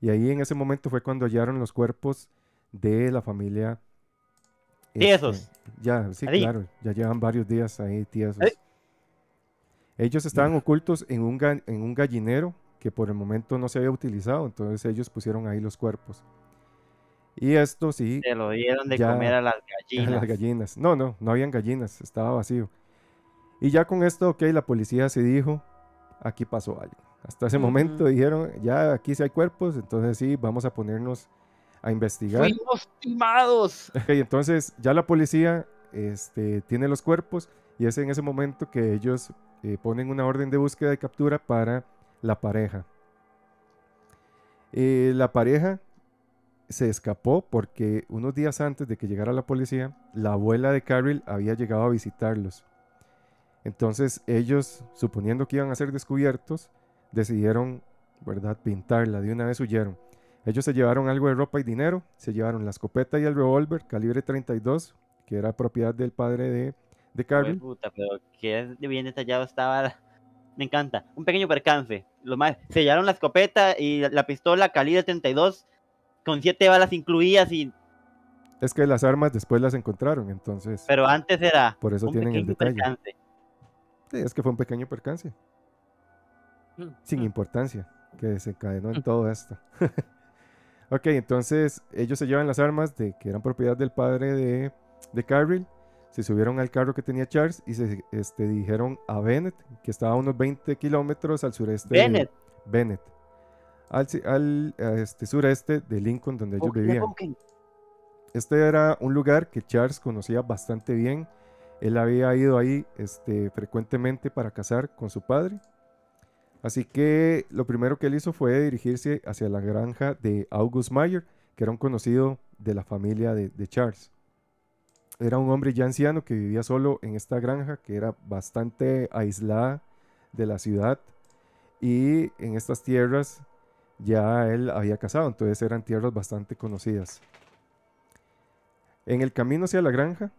Y ahí en ese momento fue cuando hallaron los cuerpos de la familia. Tiesos. este, ya, sí, Ahí. claro. Ya llevan varios días ahí tiesos. Ahí. Ellos estaban ocultos en un, en un gallinero que por el momento no se había utilizado. Entonces ellos pusieron ahí los cuerpos. Y esto sí, Se lo dieron de Ya. comer a las gallinas. las gallinas. No, no, no habían gallinas, estaba vacío. Y ya con esto, ok, la policía se dijo, aquí pasó algo. Hasta ese momento dijeron, ya aquí sí hay cuerpos, entonces sí, vamos a ponernos a investigar. Fuimos timados. Ok, entonces ya la policía este, tiene los cuerpos y es en ese momento que ellos eh, ponen una orden de búsqueda y captura para la pareja. Eh, la pareja se escapó porque unos días antes de que llegara la policía, la abuela de Carol había llegado a visitarlos. Entonces ellos, suponiendo que iban a ser descubiertos, decidieron, ¿verdad?, pintarla. De una vez huyeron. Ellos se llevaron algo de ropa y dinero, se llevaron la escopeta y el revólver calibre 32, que era propiedad del padre de, de Carol. puta, pero que bien detallado estaba. Me encanta. Un pequeño percance. Lo más, sellaron la escopeta y la, la pistola calibre 32 con siete balas incluidas y Es que las armas después las encontraron, entonces pero antes era por eso un tienen el detalle. percance. Sí, es que fue un pequeño percance. sin importancia que desencadenó en todo esto. ok, entonces ellos se llevan las armas de que eran propiedad del padre de, de Carrill, se subieron al carro que tenía Charles y se este, dirigieron a Bennett, que estaba a unos 20 kilómetros al sureste Bennett. de Bennett, al, este sureste de Lincoln, donde ellos vivían. Este era un lugar que Charles conocía bastante bien. Él había ido ahí este, frecuentemente para cazar con su padre. Así que lo primero que él hizo fue dirigirse hacia la granja de August Mayer, que era un conocido de la familia de, de Charles. Era un hombre ya anciano que vivía solo en esta granja, que era bastante aislada de la ciudad. Y en estas tierras ya él había cazado, entonces eran tierras bastante conocidas. En el camino hacia la granja,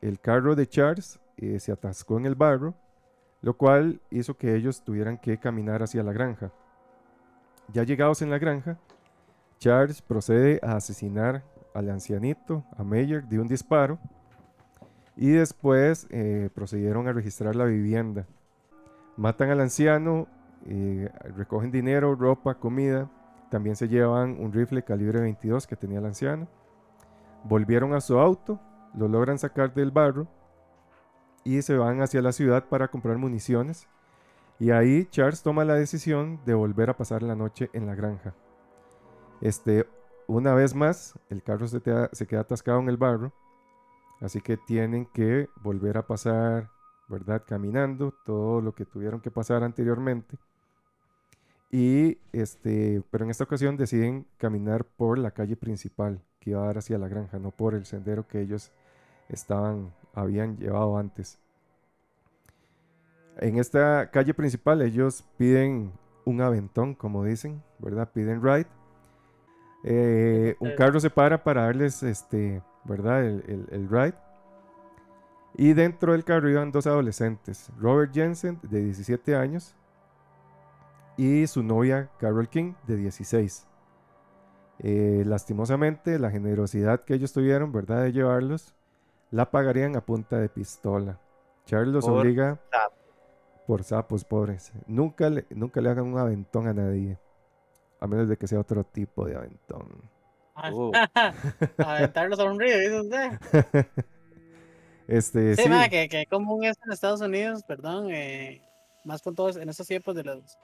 el carro de Charles eh, se atascó en el barro, lo cual hizo que ellos tuvieran que caminar hacia la granja. Ya llegados en la granja, Charles procede a asesinar al ancianito, a Meyer, de un disparo, y después eh, procedieron a registrar la vivienda. Matan al anciano, recogen dinero, ropa, comida, también se llevan un rifle calibre 22 que tenía el anciano. Volvieron a su auto, lo logran sacar del barro y se van hacia la ciudad para comprar municiones. Y ahí Charles toma la decisión de volver a pasar la noche en la granja. Este, una vez más, el carro se, se queda atascado en el barro, así que tienen que volver a pasar, ¿verdad? Caminando todo lo que tuvieron que pasar anteriormente. Y este, pero en esta ocasión deciden caminar por la calle principal que iba a dar hacia la granja, no por el sendero que ellos estaban, habían llevado antes. En esta calle principal ellos piden un aventón, como dicen, ¿verdad? Piden ride. Eh, un carro se para para darles, este, ¿verdad? El, el- el ride. Y dentro del carro iban dos adolescentes, Robert Jensen, de 17 años, y su novia Carol King, de 16. Eh, lastimosamente, la generosidad que ellos tuvieron, ¿verdad?, de llevarlos, la pagarían a punta de pistola. Charles los Por obliga sapos. por sapos pobres. Nunca le, nunca le hagan un aventón a nadie, a menos de que sea otro tipo de aventón. Uh. Aventarlos a un río, dice usted. Este, Sí, sí, ma, que, que común es en Estados Unidos, perdón, eh, más con todos en estos tiempos de los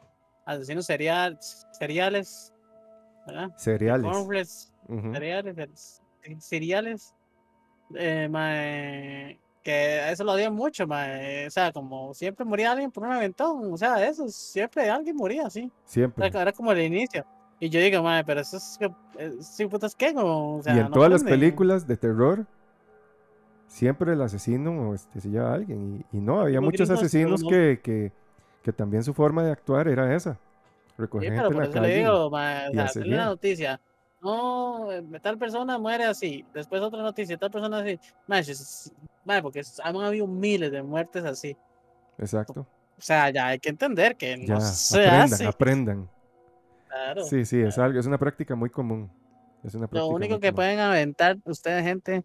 asesinos serial, seriales, ¿verdad? cereales. Cornflakes, cereales, el- cereales, eh, que eso lo odian mucho, ma, eh, o sea, como siempre moría alguien por un aventón, o sea, eso, siempre alguien moría así, Siempre. era, era como el inicio. Y yo digo, ma, pero eso es que, eh, sí, putas, ¿qué? Como, o sea, y en no todas las películas de terror, siempre el asesino este, se lleva a alguien. Y, y no, había Los muchos gringos, asesinos no- que, que, que también su forma de actuar era esa. Sí, Recoger pero gente por en la eso le calle. digo, ma, o sea, una noticia. No, eh, tal persona muere así. Después otra noticia, tal persona así. Ma, es- es- ma, porque han habido miles de muertes así. Exacto. O sea, ya hay que entender que no Ya, se aprendan, hace. aprendan. Claro. Sí, sí, es algo, es una práctica muy común. Es una Lo práctica único muy que común. pueden aventar ustedes, gente,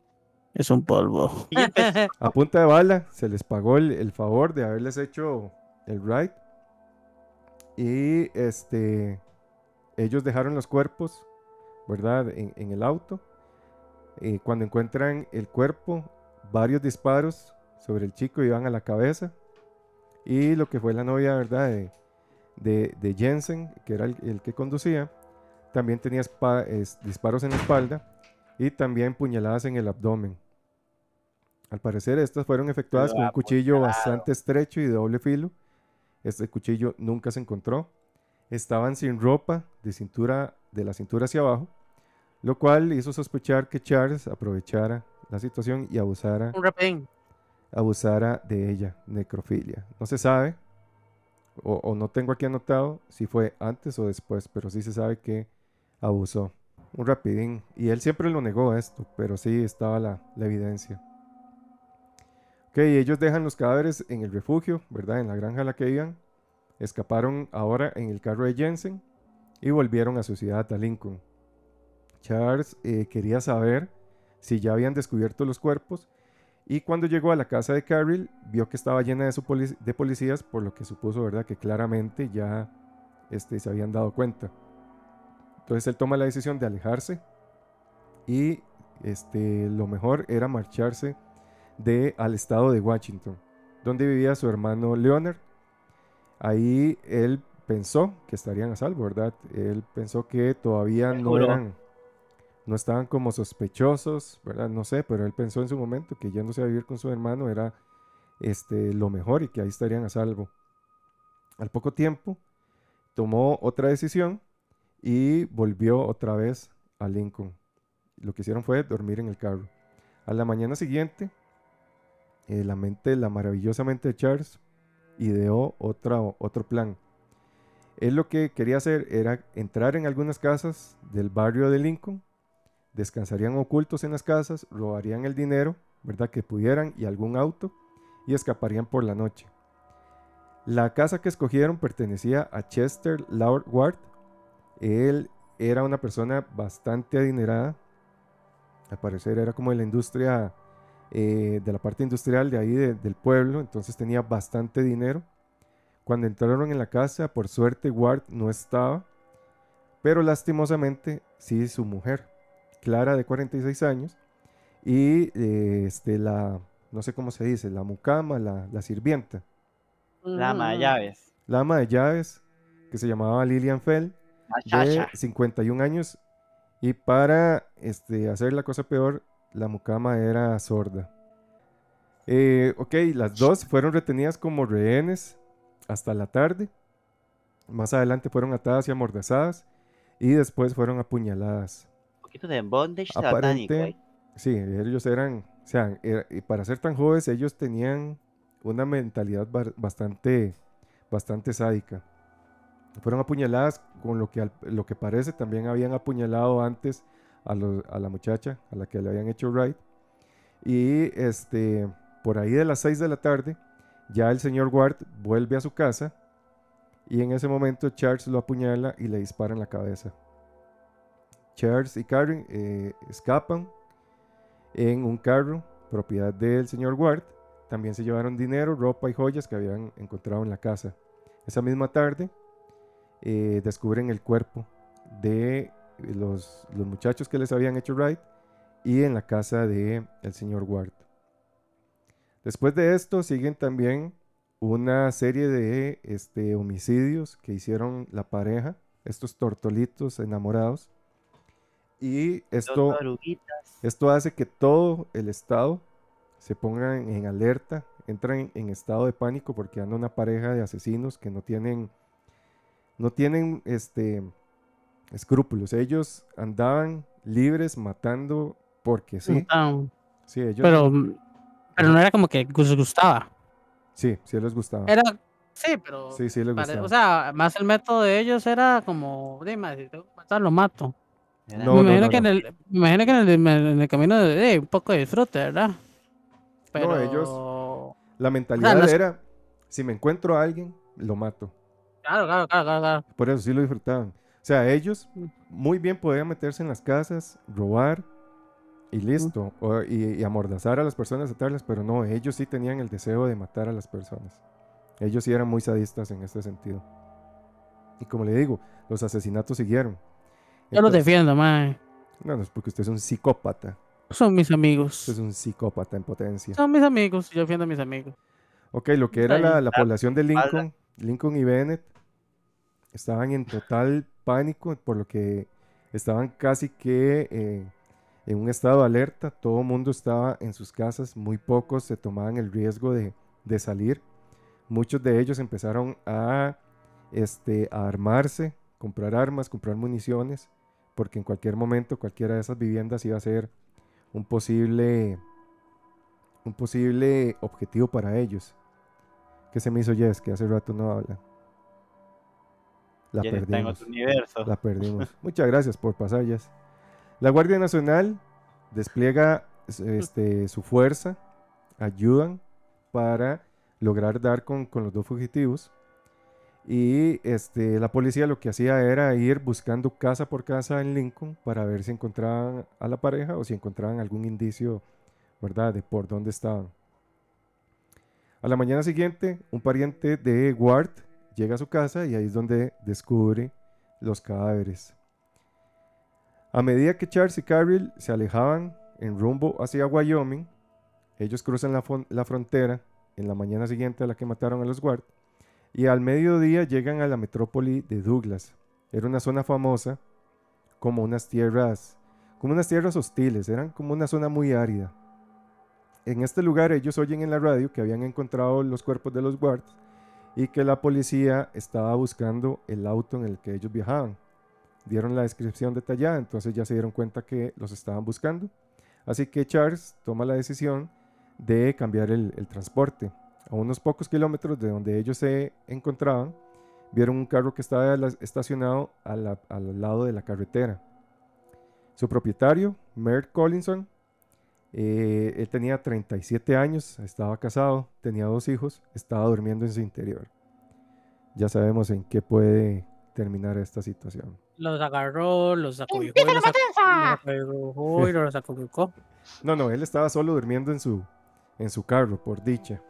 es un polvo. A punta de bala se les pagó el, el favor de haberles hecho el ride. Y este ellos dejaron los cuerpos, ¿verdad? En, en el auto. Y cuando encuentran el cuerpo, varios disparos sobre el chico iban a la cabeza. Y lo que fue la novia, ¿verdad? De, de, de Jensen, que era el, el que conducía, también tenía es- disparos en la espalda y también puñaladas en el abdomen. Al parecer estas fueron efectuadas con un cuchillo bastante estrecho y de doble filo. Este cuchillo nunca se encontró. Estaban sin ropa de cintura de la cintura hacia abajo, lo cual hizo sospechar que Charles aprovechara la situación y abusara, Un abusara de ella, necrofilia. No se sabe, o, o no tengo aquí anotado si fue antes o después, pero sí se sabe que abusó. Un rapidín. Y él siempre lo negó esto, pero sí estaba la, la evidencia. Ellos dejan los cadáveres en el refugio, ¿verdad? En la granja a la que iban. Escaparon ahora en el carro de Jensen y volvieron a su ciudad, a Lincoln. Charles eh, quería saber si ya habían descubierto los cuerpos y cuando llegó a la casa de Carrill vio que estaba llena de, de policías, por lo que supuso, ¿verdad? Que claramente ya este, se habían dado cuenta. Entonces él toma la decisión de alejarse y este, lo mejor era marcharse de, al estado de Washington, donde vivía su hermano Leonard. Ahí él pensó que estarían a salvo, ¿verdad? Él pensó que todavía no eran, no estaban como sospechosos, ¿verdad? No sé, pero él pensó en su momento que yéndose a vivir con su hermano era este, lo mejor y que ahí estarían a salvo. Al poco tiempo tomó otra decisión y volvió otra vez a Lincoln. Lo que hicieron fue dormir en el carro. A la mañana siguiente, eh, la mente, la maravillosa mente de Charles ideó otra, otro plan. Él lo que quería hacer era entrar en algunas casas del barrio de Lincoln, descansarían ocultos en las casas, robarían el dinero, ¿verdad? Que pudieran y algún auto y escaparían por la noche. La casa que escogieron pertenecía a Chester Lord Ward. Él era una persona bastante adinerada. Al parecer era como de la industria, eh, de la parte industrial de ahí de- del pueblo. Entonces tenía bastante dinero. Cuando entraron en la casa, por suerte Ward no estaba. Pero lastimosamente, sí su mujer, Clara de 46 años. Y eh, este, la, no sé cómo se dice, la mucama, la, la sirvienta. La ama de Mm. llaves. La ama de llaves, que se llamaba Lillian Fell, de chacha. 51 años. Y para este, hacer la cosa peor, la mucama era sorda. Eh, ok, las dos fueron retenidas como rehenes hasta la tarde. Más adelante fueron atadas y amordazadas. Y después fueron apuñaladas. Un poquito de bondage satánico. Aparente, ahí. sí, ellos eran, o sea, era- y para ser tan jóvenes, ellos tenían una mentalidad ba- bastante, bastante sádica. Fueron apuñaladas con lo que, lo que parece también habían apuñalado antes a, la muchacha a la que le habían hecho right. Y este, por ahí de las 6 de la tarde, ya el señor Ward vuelve a su casa y en ese momento Charles lo apuñala y le dispara en la cabeza. Charles y Karen eh, escapan en un carro, propiedad del señor Ward. También se llevaron dinero, ropa y joyas que habían encontrado en la casa. Esa misma tarde eh, descubren el cuerpo de los, los muchachos que les habían hecho right y en la casa de el señor Ward. Después de esto siguen también una serie de este, homicidios que hicieron la pareja, estos tortolitos enamorados. Y esto, esto hace que todo el estado se ponga en, alerta, entran en, en estado de pánico porque anda una pareja de asesinos que no tienen, no tienen este, escrúpulos. Ellos andaban libres matando porque sí. Sí, ellos, Pero, pero no era como que les gustaba. sí, sí les gustaba. Era, sí, pero. Sí, sí les gustaba. o sea, más el método de ellos era como, dime, si tengo que matar, lo mato. No, me, no, imagino no, que no. En el, me imagino que en el, en el camino de, de un poco de disfrute, ¿verdad? Pero, ellos- La mentalidad era, si me encuentro a alguien, lo mato. Claro, claro, claro, claro, claro. Por eso sí lo disfrutaban. O sea, ellos muy bien podían meterse en las casas, robar y listo. o- y, y amordazar a las personas, atarlas, pero no, ellos sí tenían el deseo de matar a las personas. Ellos sí eran muy sadistas en este sentido. Y como le digo, los asesinatos siguieron. Yo los defiendo, man. No, no es porque usted es un psicópata. Son mis amigos. Usted es un psicópata en potencia. Son mis amigos. Yo defiendo a mis amigos. Ok, lo que era la, la población de. Lincoln, Lincoln y Bennett, estaban en total pánico, por lo que estaban casi que eh, en un estado de alerta. Todo el mundo estaba en sus casas, muy pocos se tomaban el riesgo de, salir. Muchos de ellos empezaron a, este, a armarse, comprar armas, comprar municiones, porque en cualquier momento cualquiera de esas viviendas iba a ser un posible, un posible objetivo para ellos. ¿Qué se me hizo Jess? Que hace rato no habla. La está en perdimos. otro universo. La perdimos. Muchas gracias por pasar, Jess. La Guardia Nacional despliega este, su fuerza, ayudan para lograr dar con, con los dos fugitivos. Y este, la policía lo que hacía era ir buscando casa por casa en Lincoln para ver si encontraban a la pareja o si encontraban algún indicio, ¿verdad?, de por dónde estaban. A la mañana siguiente, un pariente de Ward llega a su casa y ahí es donde descubre los cadáveres. A medida que Charles y Carol se alejaban en rumbo hacia Wyoming, ellos cruzan la, la frontera en la mañana siguiente a la que mataron a los Ward y al mediodía llegan a la metrópoli de Douglas. Era una zona famosa como unas tierras, como unas tierras hostiles, eran como una zona muy árida. En este lugar ellos oyen en la radio que habían encontrado los cuerpos de los guards y que la policía estaba buscando el auto en el que ellos viajaban. Dieron la descripción detallada, entonces ya se dieron cuenta que los estaban buscando. Así que Charles toma la decisión de cambiar el, transporte. A unos pocos kilómetros de donde ellos se encontraban, vieron un carro que estaba estacionado al lado de la carretera. Su propietario, Mert Collinson, eh, él tenía 37 años, estaba casado, tenía dos hijos, estaba durmiendo en su interior. Ya sabemos en qué puede terminar esta situación. Los agarró, los acobijó y los, ac- y los acobijó. No, no, él estaba solo durmiendo en su, en su carro, por dicha.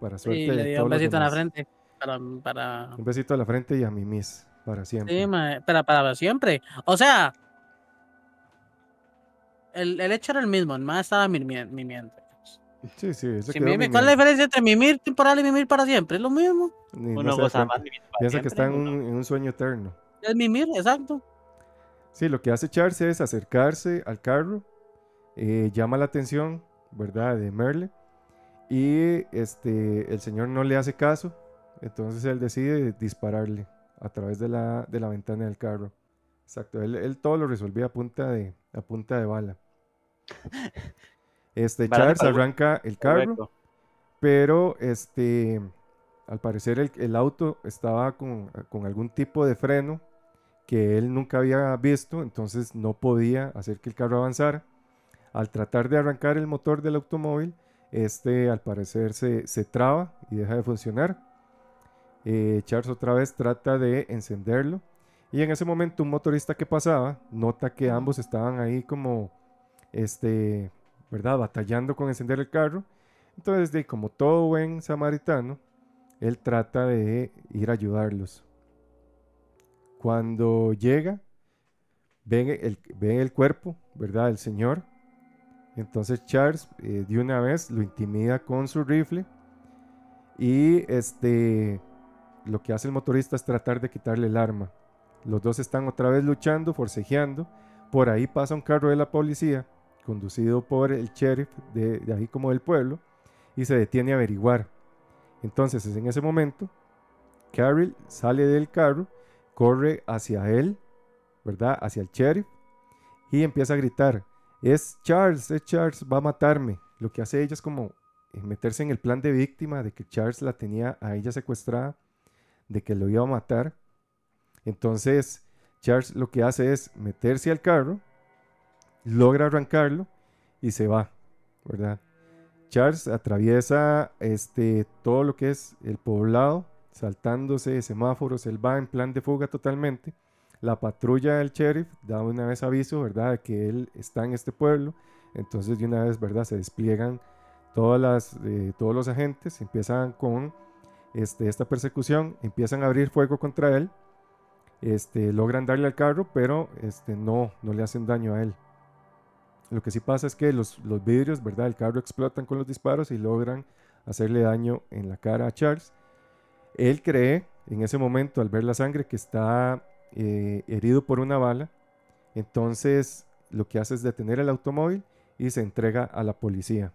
Para suerte Y de le dio todos un besito en la frente. Para, para, Un besito a la frente y a mi miss, para siempre. sí, para, para siempre. O sea, el, el hecho era el mismo, el más estaba mimie- mimiendo. Sí, sí, se Si mime- ¿Cuál es la diferencia entre mimir temporal y mimir para siempre? Es lo mismo. Ni- no Uno da goza cuenta. más viviendo para Piensa que está en un, en un sueño eterno. Es mimir, exacto. Sí, lo que hace Charles es acercarse al carro, eh, llama la atención, ¿verdad?, de Merle, y este, el señor no le hace caso, entonces él decide dispararle a través de la, de la ventana del carro. Exacto, él, él todo lo resolvía a punta de, a punta de bala. Este, Charles arranca el carro, Correcto. pero este, al parecer el, el auto estaba con, con algún tipo de freno que él nunca había visto, entonces no podía hacer que el carro avanzara. Al tratar de arrancar el motor del automóvil, este al parecer se, se traba y deja de funcionar. Eh, Charles otra vez trata de encenderlo y en ese momento un motorista que pasaba nota que ambos estaban ahí como, este, ¿verdad? Batallando con encender el carro. Entonces, de, como todo buen samaritano, él trata de ir a ayudarlos. Cuando llega, ven el, ven el cuerpo, ¿verdad? Del señor. Entonces Charles eh, de una vez lo intimida con su rifle. Y este, lo que hace el motorista es tratar de quitarle el arma. Los dos están otra vez luchando, forcejeando. Por ahí pasa un carro de la policía, conducido por el sheriff de, ahí como del pueblo, y se detiene a averiguar. Entonces, es en ese momento, Carol sale del carro, corre hacia él, ¿verdad? Hacia el sheriff, y empieza a gritar, es Charles, es Charles, va a matarme. Lo que hace ella es como eh, meterse en el plan de víctima, de que Charles la tenía a ella secuestrada, de que lo iba a matar. Entonces, Charles lo que hace es meterse al carro, logra arrancarlo y se va, ¿verdad? Charles atraviesa este, todo lo que es el poblado, saltándose semáforos, él va en plan de fuga totalmente. La patrulla del sheriff da una vez aviso, ¿verdad?, de que él está en este pueblo. Entonces, de una vez, ¿verdad?, se despliegan todas las, eh, todos los agentes, empiezan con este, esta persecución, empiezan a abrir fuego contra él. Este, logran darle al carro, pero este, no, no le hacen daño a él. Lo que sí pasa es que los, vidrios, ¿verdad? El carro explotan con los disparos y logran hacerle daño en la cara a Charles. Él cree en ese momento, al ver la sangre, que está eh, herido por una bala. Entonces, lo que hace es detener el automóvil y se entrega a la policía.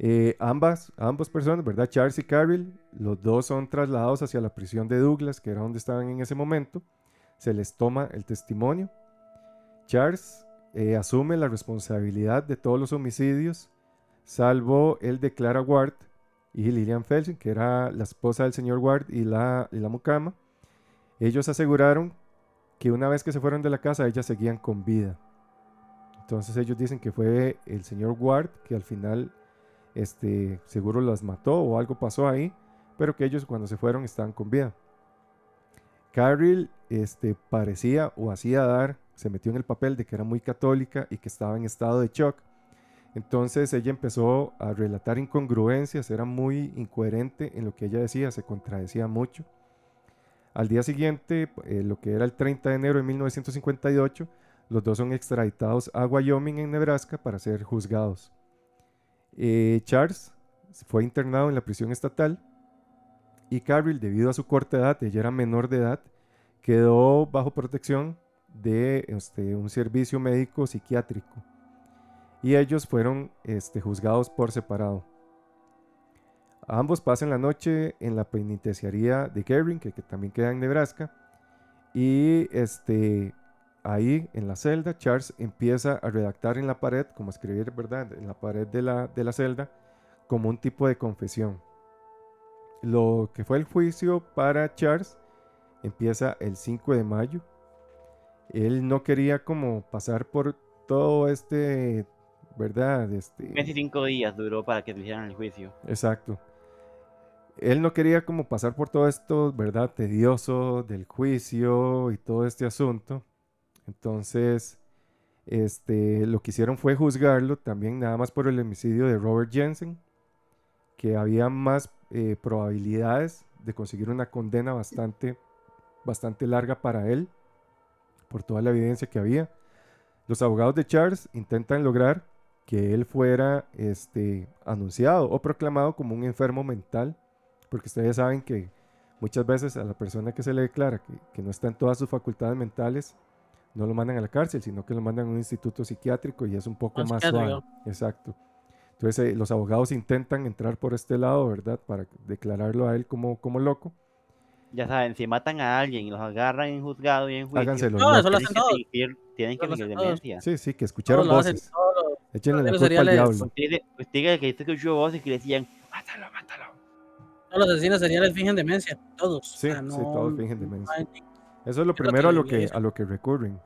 Eh, ambas, ambas personas, ¿verdad? Charles y Carol, los dos son trasladados hacia la prisión de Douglas, que era donde estaban en ese momento. Se les toma el testimonio. Charles eh, asume la responsabilidad de todos los homicidios, salvo el de Clara Ward y Lillian Felsen, que era la esposa del señor Ward y la, y la mucama. Ellos aseguraron que una vez que se fueron de la casa, ellas seguían con vida. Entonces ellos dicen que fue el señor Ward que al final este, seguro las mató o algo pasó ahí, pero que ellos cuando se fueron estaban con vida. Carol este, parecía o hacía dar, se metió en el papel de que era muy católica y que estaba en estado de shock. Entonces ella empezó a relatar incongruencias, era muy incoherente en lo que ella decía, se contradecía mucho. Al día siguiente, eh, lo que era el 30 de enero de 1958, los dos son extraditados a Wyoming en Nebraska para ser juzgados. Eh, Charles fue internado en la prisión estatal y Carol, debido a su corta edad, ella era menor de edad, quedó bajo protección de este, un servicio médico psiquiátrico y ellos fueron este, juzgados por separado. Ambos pasan la noche en la penitenciaría de Gering, que, que, también queda en Nebraska, y este, ahí en la celda Charles empieza a redactar en la pared, como escribir, ¿verdad? En la pared de la, de la celda, como un tipo de confesión. Lo que fue el juicio para Charles empieza el 5 de mayo. Él no quería como pasar por todo este ¿verdad? Este, Casi cinco días duró para que le hicieran el juicio. Exacto. Él no quería como pasar por todo esto, ¿verdad? Tedioso del juicio y todo este asunto. Entonces, este, lo que hicieron fue juzgarlo también nada más por el homicidio de Robert Jensen, que había más eh, probabilidades de conseguir una condena bastante, bastante larga para él, por toda la evidencia que había. Los abogados de Charles intentan lograr que él fuera este, anunciado o proclamado como un enfermo mental, porque ustedes saben que muchas veces a la persona que se le declara que, no está en todas sus facultades mentales, no lo mandan a la cárcel, sino que lo mandan a un instituto psiquiátrico y es un poco más suave. Exacto. Entonces eh, los abogados intentan entrar por este lado, ¿verdad? Para declararlo a él como, como loco. Ya saben, si matan a alguien y los agarran en juzgado y en juicio, Háganselo. No, eso lo tienen hacen que todos. tienen que todos. demencia. Sí, sí, que escucharon Todos voces. Échenle la culpa al diablo. Usted, que escuchó voces que decían, mátalo, mátalo. todos los asesinos seriales fingen demencia, todos. Sí, O sea, sí, no- todos fingen demencia. no hay- Eso es lo primero a lo que, a lo que recurren.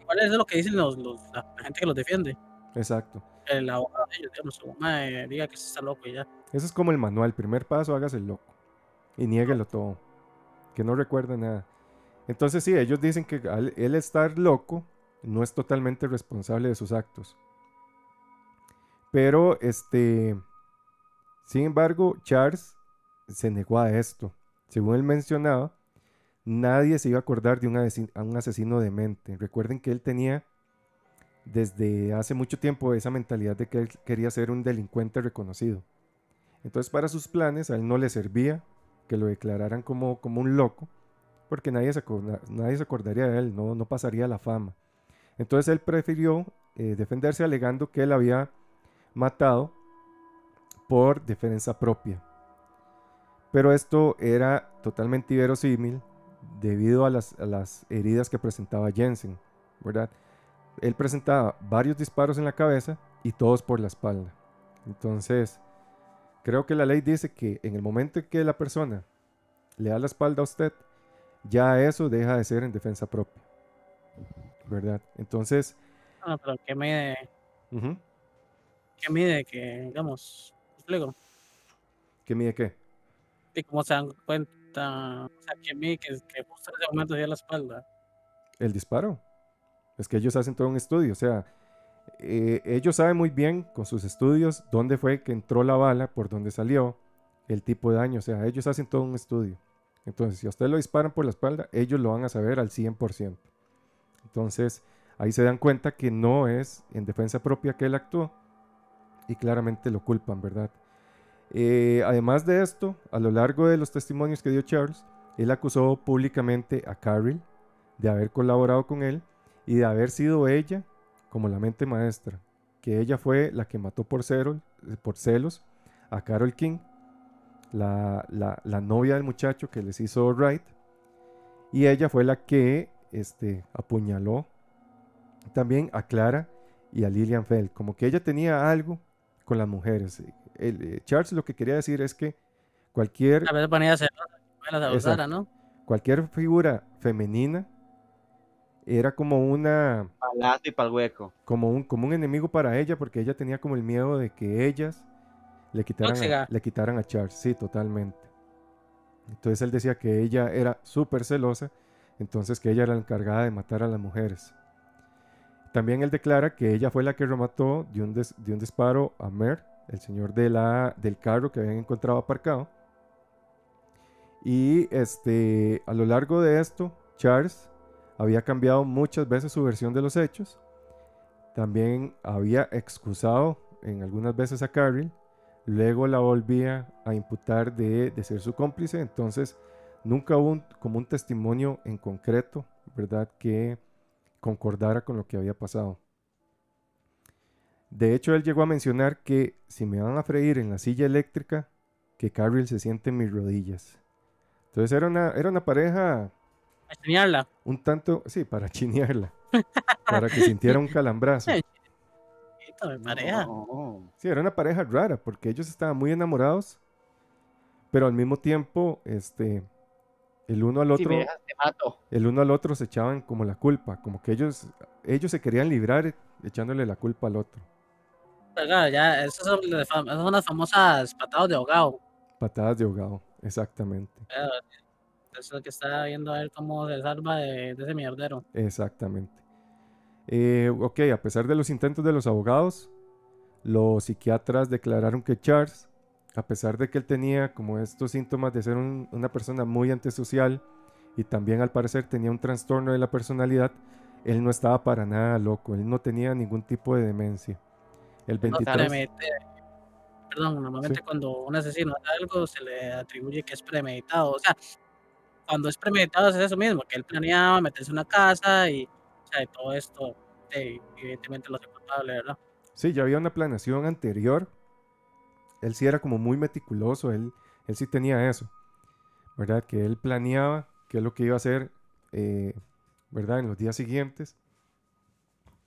Igual eso es lo que dicen los, los- la gente que los defiende. Exacto. El abogado de ellos, digamos, su mamá eh, diga que se está loco y ya. Eso es como el manual. Primer paso, hágase el loco. Y niéguelo todo. Que no recuerde nada. Entonces sí, ellos dicen que al él estar loco no es totalmente responsable de sus actos. Pero, este, sin embargo, Charles se negó a esto. Según él mencionaba, nadie se iba a acordar de un, asesi- a un asesino de mente. Recuerden que él tenía desde hace mucho tiempo esa mentalidad de que él quería ser un delincuente reconocido. Entonces para sus planes a él no le servía que lo declararan como, como un loco, porque nadie se, nadie se acordaría de él, no, no pasaría la fama. Entonces él prefirió eh, defenderse alegando que él había matado por defensa propia. Pero esto era totalmente inverosímil debido a las, a las heridas que presentaba Jensen, ¿verdad? Él presentaba varios disparos en la cabeza y todos por la espalda. Entonces, creo que la ley dice que en el momento en que la persona le da la espalda a usted, ya eso deja de ser en defensa propia. ¿Verdad? Entonces, Ah, pero ¿qué mide, ujú, qué mide que, digamos, ¿me explico? ¿qué mide qué? Y cómo se dan cuenta, El disparo. Es que ellos hacen todo un estudio. O sea, eh, ellos saben muy bien con sus estudios dónde fue que entró la bala, por dónde salió, el tipo de daño. O sea, ellos hacen todo un estudio. Entonces, si a usted lo disparan por la espalda, ellos lo van a saber al 100%. Entonces, ahí se dan cuenta que no es en defensa propia que él actuó y claramente lo culpan, ¿verdad? Eh, además de esto, a lo largo de los testimonios que dio Charles, él acusó públicamente a Carol de haber colaborado con él y de haber sido ella como la mente maestra, que ella fue la que mató por celos a Carol King, la, la- la novia del muchacho que les hizo Wright, y ella fue la que este, apuñaló también a Clara y a Lillian Feld, como que ella tenía algo con las mujeres. El, eh, Charles lo que quería decir es que cualquier cualquier figura femenina era como una Palazo y pal hueco. como un, como un enemigo para ella porque ella tenía como el miedo de que ellas le quitaran, a, le quitaran a Charles, sí, totalmente. Entonces él decía que ella era súper celosa, entonces que ella era la encargada de matar a las mujeres. También él declara que ella fue la que remató de un, des- de un disparo a Mer, el señor de del carro que habían encontrado aparcado. Y este, a lo largo de esto, Charles había cambiado muchas veces su versión de los hechos. También había excusado en algunas veces a Carrie. Luego la volvía a imputar de, de ser su cómplice. Entonces, nunca hubo un- como un testimonio en concreto, ¿verdad? Que concordara con lo que había pasado. De hecho, él llegó a mencionar que si me van a freír en la silla eléctrica, que Carrie se siente en mis rodillas. Entonces era una, era una pareja A enseñarla. un tanto, sí, para chinearla, para que sintiera un calambrazo. Pareja. No. Sí, era una pareja rara porque ellos estaban muy enamorados, pero al mismo tiempo, este, el uno al otro, me dejas, te mato. el uno al otro se echaban como la culpa, como que ellos, ellos se querían librar echándole la culpa al otro. Oiga, ya, esas son, las fam- esas son las famosas patadas de ahogado. Patadas de ahogado, exactamente, Eso es lo que está viendo a ver cómo se salva de, de ese mierdero. exactamente. Eh, ok, a pesar de los intentos de los abogados, los psiquiatras declararon que Charles, a pesar de que él tenía como estos síntomas de ser un- una persona muy antisocial y también al parecer tenía un trastorno de la personalidad, él no estaba para nada loco, él no tenía ningún tipo de demencia. El No, 23, premedite- perdón, normalmente Sí. cuando un asesino hace algo se le atribuye que es premeditado. O sea, cuando es premeditado es eso mismo, que él planeaba meterse en una casa y, o sea, y todo esto, evidentemente lo hace culpable, ¿verdad? Sí, ya había una planeación anterior. Él sí era como muy meticuloso, él, él sí tenía eso, ¿verdad? Que él planeaba qué es lo que iba a hacer, eh, ¿verdad? En los días siguientes.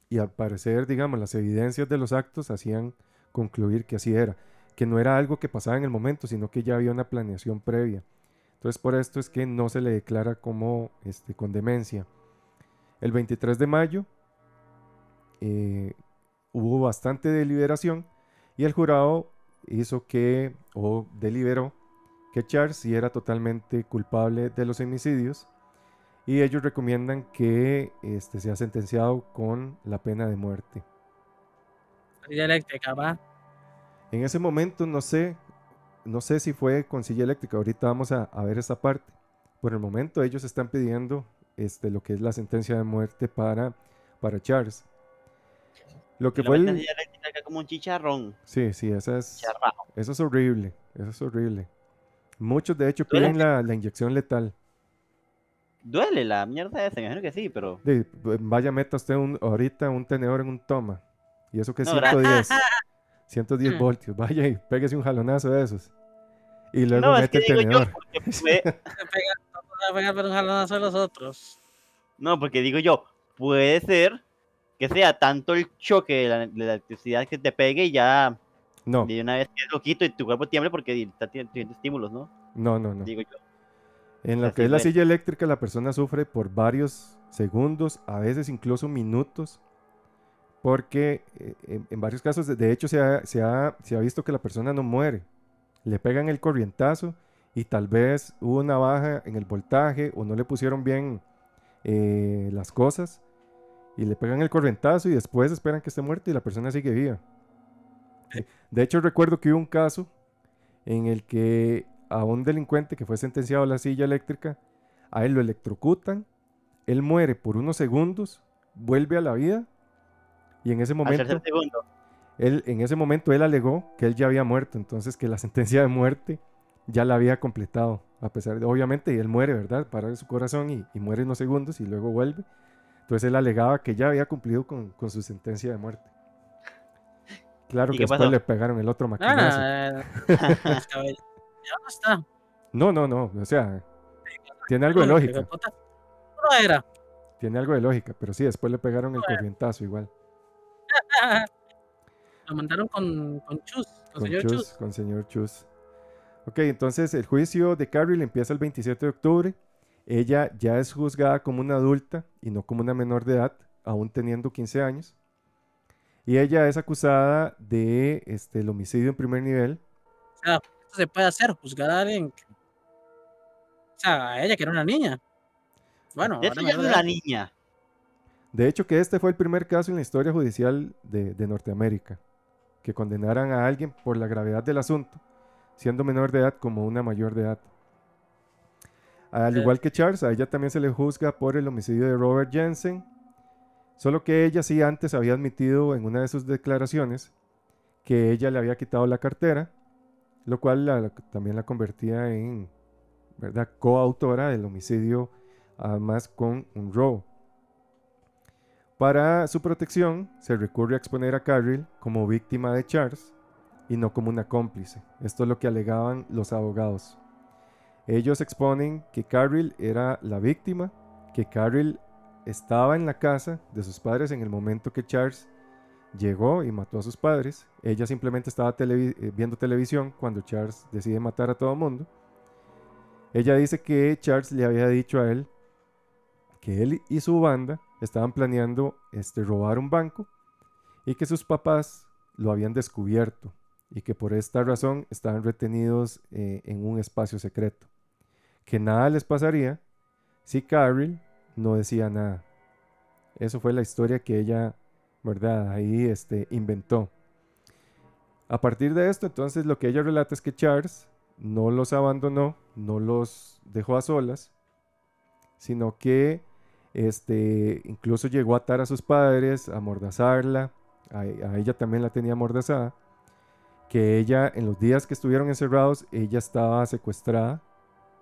Y al parecer, digamos, las evidencias de los actos hacían concluir que así era, que no era algo que pasaba en el momento, sino que ya había una planeación previa. Entonces, por esto es que no se le declara como este, con demencia. El 23 de mayo, eh, hubo bastante deliberación y el jurado hizo que, o deliberó, que Charles sí era totalmente culpable de los homicidios y ellos recomiendan que este, sea sentenciado con la pena de muerte. Silla eléctrica, va. En ese momento no sé, no sé si fue con silla eléctrica, ahorita vamos a, a ver esa parte. Por el momento ellos están pidiendo este, lo que es la sentencia de muerte para, para Charles. Lo que fue el... eléctrica como un chicharrón. Sí, sí, esa es... Eso es horrible, eso es horrible. Muchos de hecho piden la, la inyección letal. Duele la mierda esa, me imagino que sí, pero. De- vaya, meta usted un, ahorita un tenedor en un toma. Y eso que es No, 110. 110 Mm. voltios. Vaya y pégese un jalonazo de esos. Y luego no, es mete que el digo yo, tenedor. porque puede- no se va a pegar por un jalonazo de los otros. No, porque digo yo, puede ser que sea tanto el choque de la, de la electricidad que te pegue y ya No, de una vez que lo quito y tu cuerpo tiemble porque está teniendo estímulos, ¿no? no, no, no. Digo yo. En lo que es la silla eléctrica, la persona sufre por varios segundos, a veces incluso minutos, porque eh, en, en varios casos, de- hecho, se ha, se, ha, se ha visto que la persona no muere. Le pegan el corrientazo y tal vez hubo una baja en el voltaje o no le pusieron bien eh, las cosas y le pegan el corrientazo y después esperan que esté muerta y la persona sigue viva. Eh, De hecho, recuerdo que hubo un caso en el que a un delincuente que fue sentenciado a la silla eléctrica, a él lo electrocutan, él muere por unos segundos, vuelve a la vida y en ese momento, él, en ese momento él alegó que él ya había muerto, entonces que la sentencia de muerte ya la había completado, a pesar de, obviamente, él muere, ¿verdad? Para su corazón y, y muere unos segundos y luego vuelve. Entonces él alegaba que ya había cumplido con, con su sentencia de muerte. Claro ¿Y que después pasó? le pegaron el otro maquinazo. Ah, no está. No, no, no, o sea, tiene algo de lógica. No era. Tiene algo de lógica, pero sí, después le pegaron el corrientazo igual. Lo mandaron con, con Chus, con, Con señor Chus, Chus. con señor Chus. Ok, entonces el juicio de Carrie empieza el 27 de octubre. Ella ya es juzgada como una adulta y no como una menor de edad, aún teniendo 15 años. Y ella es acusada de este, el homicidio en primer nivel. Esto se puede hacer, juzgar a alguien. que- O sea, a ella que era una niña. Bueno, ahora una niña. De hecho, que este fue el primer caso en la historia judicial de, de Norteamérica, que condenaran a alguien por la gravedad del asunto, siendo menor de edad como una mayor de edad. Al Sí. igual que Charles, a ella también se le juzga por el homicidio de Robert Jensen, solo que ella sí antes había admitido en una de sus declaraciones que ella le había quitado la cartera, lo cual también la convertía en ¿verdad? coautora del homicidio, además con un robo. Para su protección, se recurre a exponer a Carrill como víctima de Charles y no como una cómplice. Esto es lo que alegaban los abogados. Ellos exponen que Carrill era la víctima, que Carrill estaba en la casa de sus padres en el momento que Charles llegó y mató a sus padres. Ella simplemente estaba eh, viendo televisión cuando Charles decide matar a todo mundo. Ella dice que Charles le había dicho a él que él y su banda estaban planeando este, robar un banco y que sus papás lo habían descubierto y que por esta razón estaban retenidos eh, en un espacio secreto. Que nada les pasaría si Carrill no decía nada. Eso fue la historia que ella, ¿verdad? Ahí este, inventó. A partir de esto, entonces lo que ella relata es que Charles no los abandonó, no los dejó a solas, sino que este, incluso llegó a atar a sus padres, a amordazarla, a, ella también la tenía amordazada, que ella en los días que estuvieron encerrados, ella estaba secuestrada,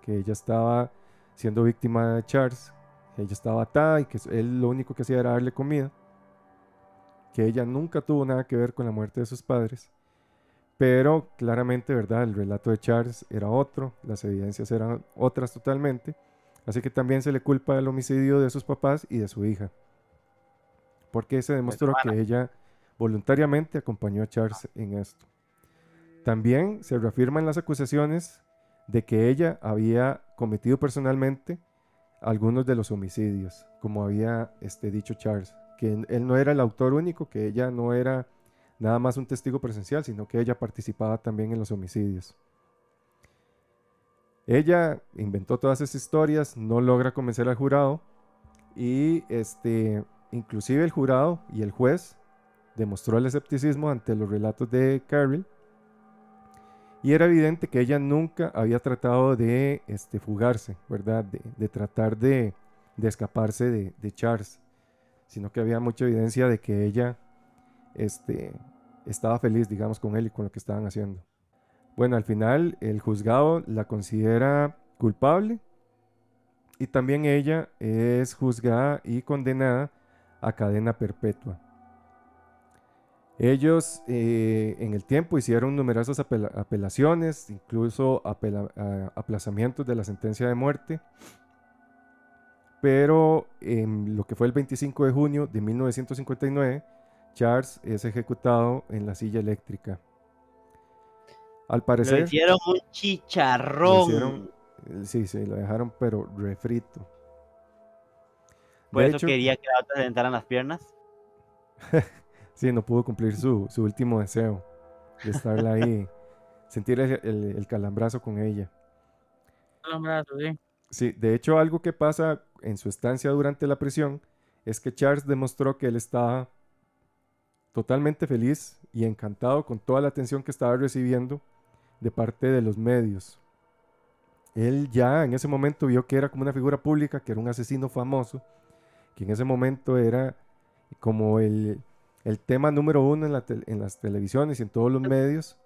que ella estaba siendo víctima de Charles, que ella estaba atada y que él lo único que hacía era darle comida, que ella nunca tuvo nada que ver con la muerte de sus padres. Pero claramente, ¿verdad? El relato de Charles era otro, las evidencias eran otras totalmente. Así que también se le culpa el homicidio de sus papás y de su hija. Porque se demostró que ella voluntariamente acompañó a Charles en esto. También se reafirman las acusaciones de que ella había cometido personalmente algunos de los homicidios, como había este, dicho Charles, que él- no era el autor único, que ella no era nada más un testigo presencial, sino que ella participaba también en los homicidios. Ella inventó todas esas historias, no logra convencer al jurado y este, inclusive el jurado y el juez demostró el escepticismo ante los relatos de Carrill y era evidente que ella nunca había tratado de este, fugarse, ¿verdad? De, de tratar de, de escaparse de, de Charles, sino que había mucha evidencia de que ella este, estaba feliz, digamos, con él y con lo que estaban haciendo. Bueno, al final el juzgado la considera culpable y también ella es juzgada y condenada a cadena perpetua. Ellos eh, en el tiempo hicieron numerosas apela- apelaciones, incluso apela- aplazamientos de la sentencia de muerte, pero en lo que fue el 25 de junio de 1959, Charles es ejecutado en la silla eléctrica. Al Le parecer, hicieron un le chicharrón. hicieron- eh, sí, sí, lo dejaron, pero refrito. Por De eso hecho, quería que la otra se sentaran las piernas. sí, no pudo cumplir su, su último deseo de estarla ahí, sentir el, el- el calambrazo con ella. Un abrazo, sí. Sí, de hecho, algo que pasa en su estancia durante la prisión es que Charles demostró que él estaba totalmente feliz y encantado con toda la atención que estaba recibiendo de parte de los medios. Él ya en ese momento vio que era como una figura pública, que era un asesino famoso, que en ese momento era como el, el tema número uno en, la en las televisiones y en todos los medios,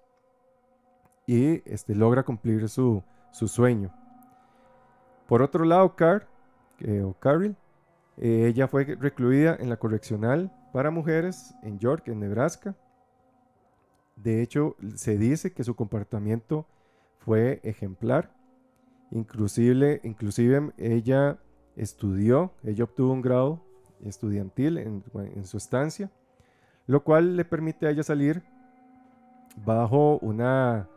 y este, logra cumplir su, su sueño. Por otro lado, Car, eh, o Carol, eh, ella fue recluida en la correccional para mujeres en York, en Nebraska. De hecho, se dice que su comportamiento fue ejemplar. Inclusive, inclusive ella estudió, ella obtuvo un grado estudiantil en, en su estancia, lo cual le permite a ella salir bajo una...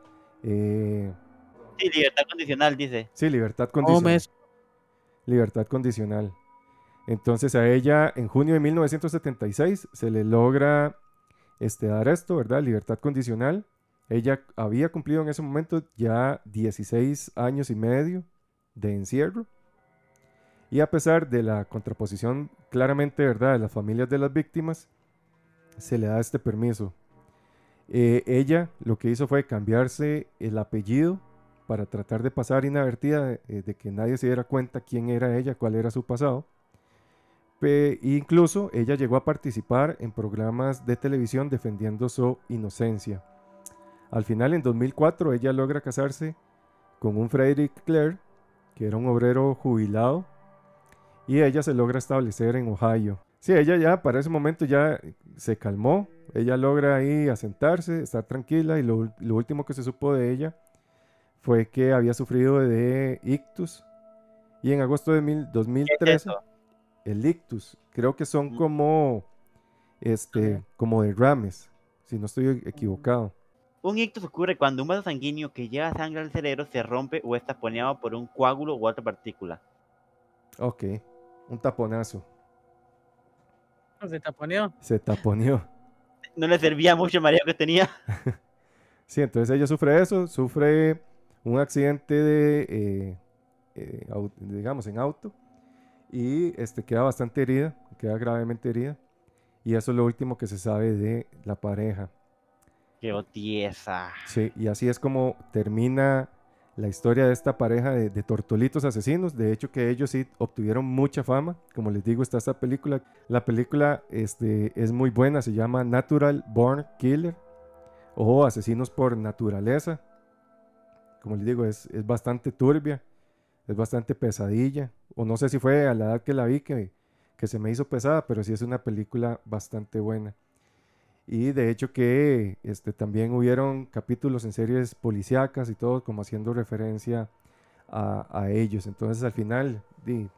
eh, Sí, libertad condicional, dice. sí, libertad ¿Cómo condicional. Libertad condicional. Entonces a ella en junio de 1976 se le logra este, dar esto, ¿verdad? Libertad condicional. Ella había cumplido en ese momento ya 16 años y medio de encierro. Y a pesar de la contraposición claramente verdad de las familias de las víctimas, se le da este permiso. Eh, ella lo que hizo fue cambiarse el apellido para tratar de pasar inadvertida de, eh, de que nadie se diera cuenta quién era ella, cuál era su pasado. Pe- incluso ella llegó a participar en programas de televisión defendiendo su inocencia. Al final, en 2004, ella logra casarse con un Frederick Clare, que era un obrero jubilado, y ella se logra establecer en Ohio. Sí, ella ya para ese momento ya se calmó, ella logra ahí asentarse, estar tranquila, y lo último que se supo de ella fue que había sufrido de ictus, y en agosto de mil- ¿Qué es 2013 eso? el ictus. Creo que son Mm. como este, como derrames, si no estoy equivocado. Un ictus ocurre cuando un vaso sanguíneo que lleva sangre al cerebro se rompe o es taponeado por un coágulo u otra partícula. Ok, un taponazo. Se taponeó. Se taponeó. No le servía mucho el mareo que tenía. Sí, entonces ella sufre eso, sufre un accidente de, eh, eh, digamos, en auto y este, queda bastante herida, queda gravemente herida. Y eso es lo último que se sabe de la pareja. Qué tiesa. Sí, y así es como termina la historia de esta pareja de, de tortolitos asesinos. De hecho, que ellos sí obtuvieron mucha fama. Como les digo, está esta película. La película este, es muy buena, se llama Natural Born Killer o Asesinos por Naturaleza. Como les digo, es, es bastante turbia, es bastante pesadilla. O no sé si fue a la edad que la vi que, que se me hizo pesada, pero sí es una película bastante buena. Y de hecho que este, también hubieron capítulos en series policíacas y todo como haciendo referencia a, a ellos. Entonces al final, di,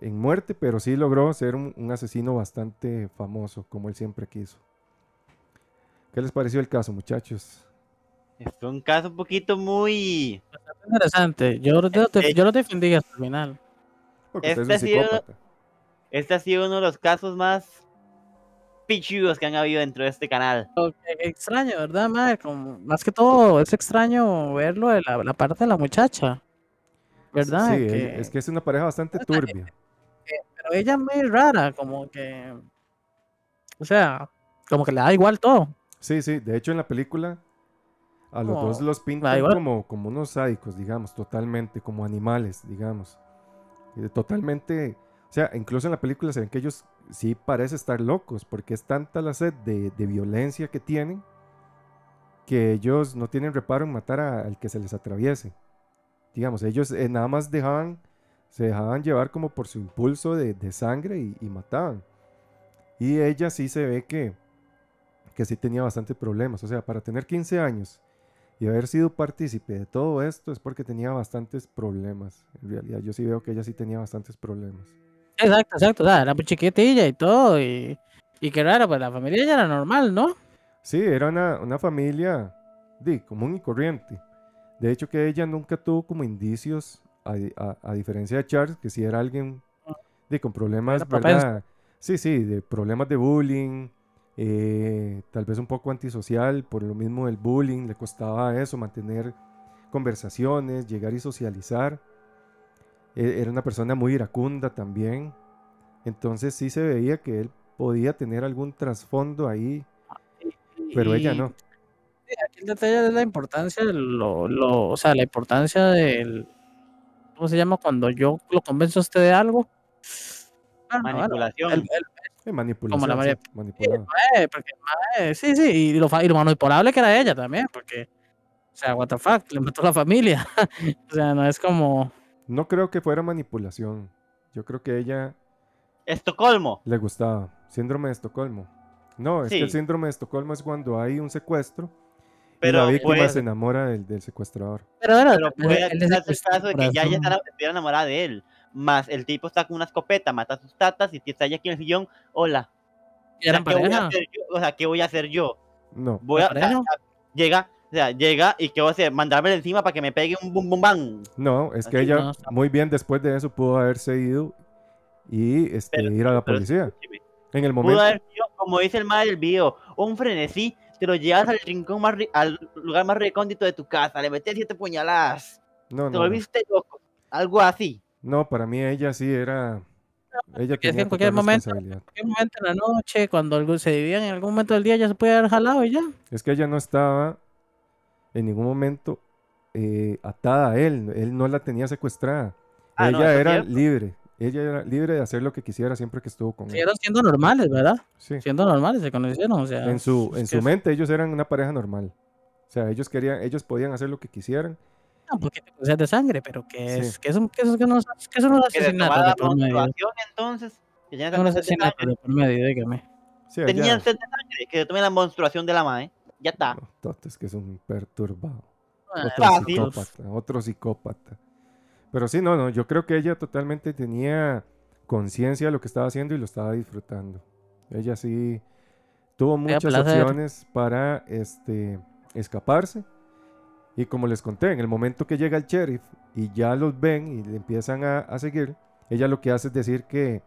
en muerte, pero sí logró ser un, un asesino bastante famoso, como él siempre quiso. ¿Qué les pareció el caso, muchachos? Es un caso un poquito muy... Interesante. Yo, yo, yo lo defendí hasta el final. Porque usted es un Este ha sido- psicópata. Este ha sido uno de los casos más pichudos que han habido dentro de este canal. Que- extraño, ¿verdad, madre? Como, más que todo, es extraño verlo de la, la parte de la muchacha. ¿Verdad? Sí, Que- es que es una pareja bastante turbia. Pero ella es muy rara, como que. O sea, como que le da igual todo. Sí, sí, de hecho en la película a los dos los pintan como, como unos sádicos, digamos, totalmente, como animales, digamos. Eh, Totalmente, o sea, incluso en la película se ven que ellos sí parecen estar locos, porque es tanta la sed de, de violencia que tienen que ellos no tienen reparo en matar a- al que se les atraviese. Digamos, ellos eh, nada más dejaban, se dejaban llevar como por su impulso de, de sangre y, y mataban. Y ella sí se ve que, que sí tenía bastantes problemas. O sea, para tener 15 años y haber sido partícipe de todo esto es porque tenía bastantes problemas. En realidad, yo sí veo que ella sí tenía bastantes problemas. Exacto, exacto. O sea, era muy chiquitilla y todo. Y, y qué raro, pues la familia ya era normal, ¿no? Sí, era una, una familia común y corriente. De hecho, que ella nunca tuvo como indicios, a, a- a diferencia de Charles, que sí era alguien di, con problemas. ¿verdad? Sí, sí, de problemas de bullying, eh, tal vez un poco antisocial, por lo mismo del bullying, le costaba eso, mantener conversaciones, llegar y socializar. E- Era una persona muy iracunda también. Entonces sí se veía que él podía tener algún trasfondo ahí, pero ella no. Aquí el detalle es la importancia de lo, lo, o sea, la importancia del, ¿cómo se llama? Cuando yo lo convenzo a usted de algo. Bueno, bueno, Manipulación. el- el- Manipulación, la sí, María- manipulado. eh, porque, sí, sí, y lo, fa- y lo manipulable que era ella también, porque, o sea, what the fuck, le mató a la familia. o sea, no es como, No creo que fuera manipulación. Yo creo que ella Estocolmo. le gustaba. Síndrome de Estocolmo. No, es que el Sí. síndrome de Estocolmo es cuando hay un secuestro y Pero la víctima pues- se enamora del, del secuestrador. pero bueno, Pero él- puede es darse el caso de que ya ella estuviera enamorada de él. Más el tipo está con una escopeta, mata a sus tatas y está ella aquí en el sillón. Hola. Y eran O sea, ¿qué voy a hacer yo? O sea, ¿qué voy a hacer yo? No, Voy a, o sea, llega, o sea, llega y ¿qué voy a hacer? Mandarme encima para que me pegue un bum bum bam. no, es que Así ella no, muy bien después de eso pudo haberse ido y este, Pero- ir a la pero policía. escúcheme, En el Pudo momento, haber sido, como dice el mal del video, un frenesí, te lo llevas al rincón más ri- al lugar más recóndito de tu casa, le metes siete puñaladas, no, te no, no. volviste loco, algo así. No, para mí ella sí era. Ella que tenía en cualquier momento-. En cualquier momento en la noche, cuando se dividían en algún momento del día, ya se puede haber jalado y ya. Es que ella no estaba en ningún momento eh, atada a él. Él no la tenía secuestrada. Ah, no, ella es era cierto. libre. Ella era libre de hacer lo que quisiera siempre que estuvo con él. Siguieron siendo normales, ¿verdad? Sí. Siendo normales, se conocieron, o sea. En su, es en que su mente ellos eran una pareja normal. O sea, ellos querían, ellos podían hacer lo que quisieran. Un poquito de de sangre, pero que Sí. es, que es, un- que es, que no, que son unos Que se asesinatos de por medio. entonces. Que ya Son sangre. asesinatos de por medio, dígame. Sí, Tenían sed de sangre, que se tome la menstruación de la madre. Ya está. No, Toto, es que es un perturbado. Ah, Otro fácil. psicópata, otro psicópata. Pero sí, no, no, yo creo que ella totalmente tenía conciencia de lo que estaba haciendo y lo estaba disfrutando. Ella sí tuvo muchas opciones para este, escaparse. Y como les conté, en el momento que llega el sheriff y ya los ven y le empiezan a, a seguir, ella lo que hace es decir que,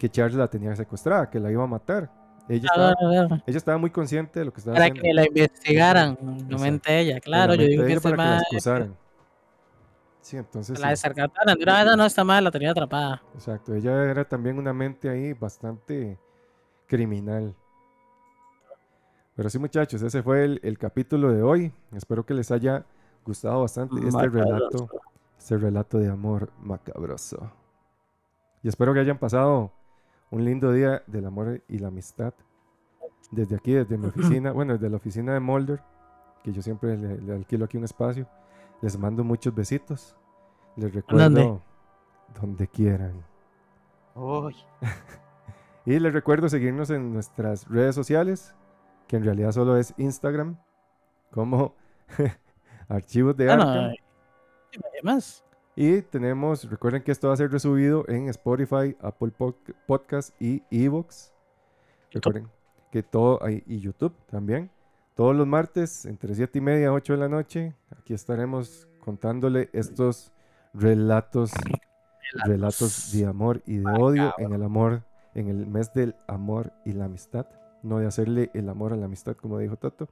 que Charles la tenía secuestrada, que la iba a matar. Ella Claro, estaba, claro. ella estaba muy consciente de lo que estaba Para haciendo. que la investigaran, Exacto. nuevamente ella, claro. la Yo mente digo que ella para que la esposaran. Sí, entonces la sí. De una vez, "Ah, no está mal, la tenía atrapada. exacto. Ella era también una mente ahí bastante criminal. Pero sí, muchachos, ese fue el, el capítulo de hoy. Espero que les haya gustado bastante este relato, este relato de amor macabroso. Y espero que hayan pasado un lindo día del amor y la amistad. Desde aquí, desde mi oficina, bueno, desde la oficina de Molder, que yo siempre le, le alquilo aquí un espacio. Les mando muchos besitos. Les recuerdo ¿Dónde? donde quieran. Y les recuerdo seguirnos en nuestras redes sociales, que en realidad solo es Instagram, como Archivos de Bueno, Arkham. más. Y tenemos, recuerden que esto va a ser resubido en Spotify, Apple Pod- Podcast y Evox. Recuerden que todo, y YouTube también. Todos los martes, entre 7 y media, 8 de la noche, aquí estaremos contándole estos relatos, relatos de amor y de odio en el amor, en el mes del amor y la amistad. No de hacerle el amor a la amistad, como dijo Tato.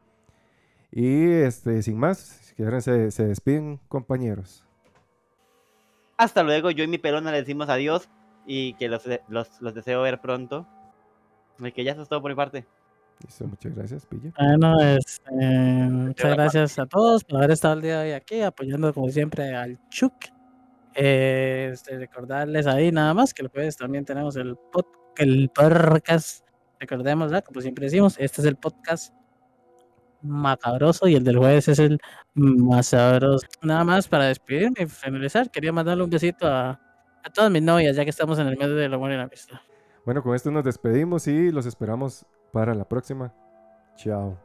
Y este, sin más, si quieren, se, se despiden, compañeros. Hasta luego, yo y mi pelona le decimos adiós y que los, los, los deseo ver pronto. Y que ya eso es todo por mi parte. Listo, muchas gracias, Pilla. Bueno, este, muchas la gracias a todos por haber estado el día de hoy aquí, apoyando como siempre al Chuk. Eh, este, recordarles ahí nada más que pues también tenemos el, pod, el podcast. Recordemos, como siempre decimos, este es el podcast macabroso y el del jueves es el más sabroso. Nada más para despedirme y finalizar, quería mandarle un besito a, a todas mis novias, ya que estamos en el mes del amor y la amistad. Bueno, con esto nos despedimos y los esperamos para la próxima. Chao.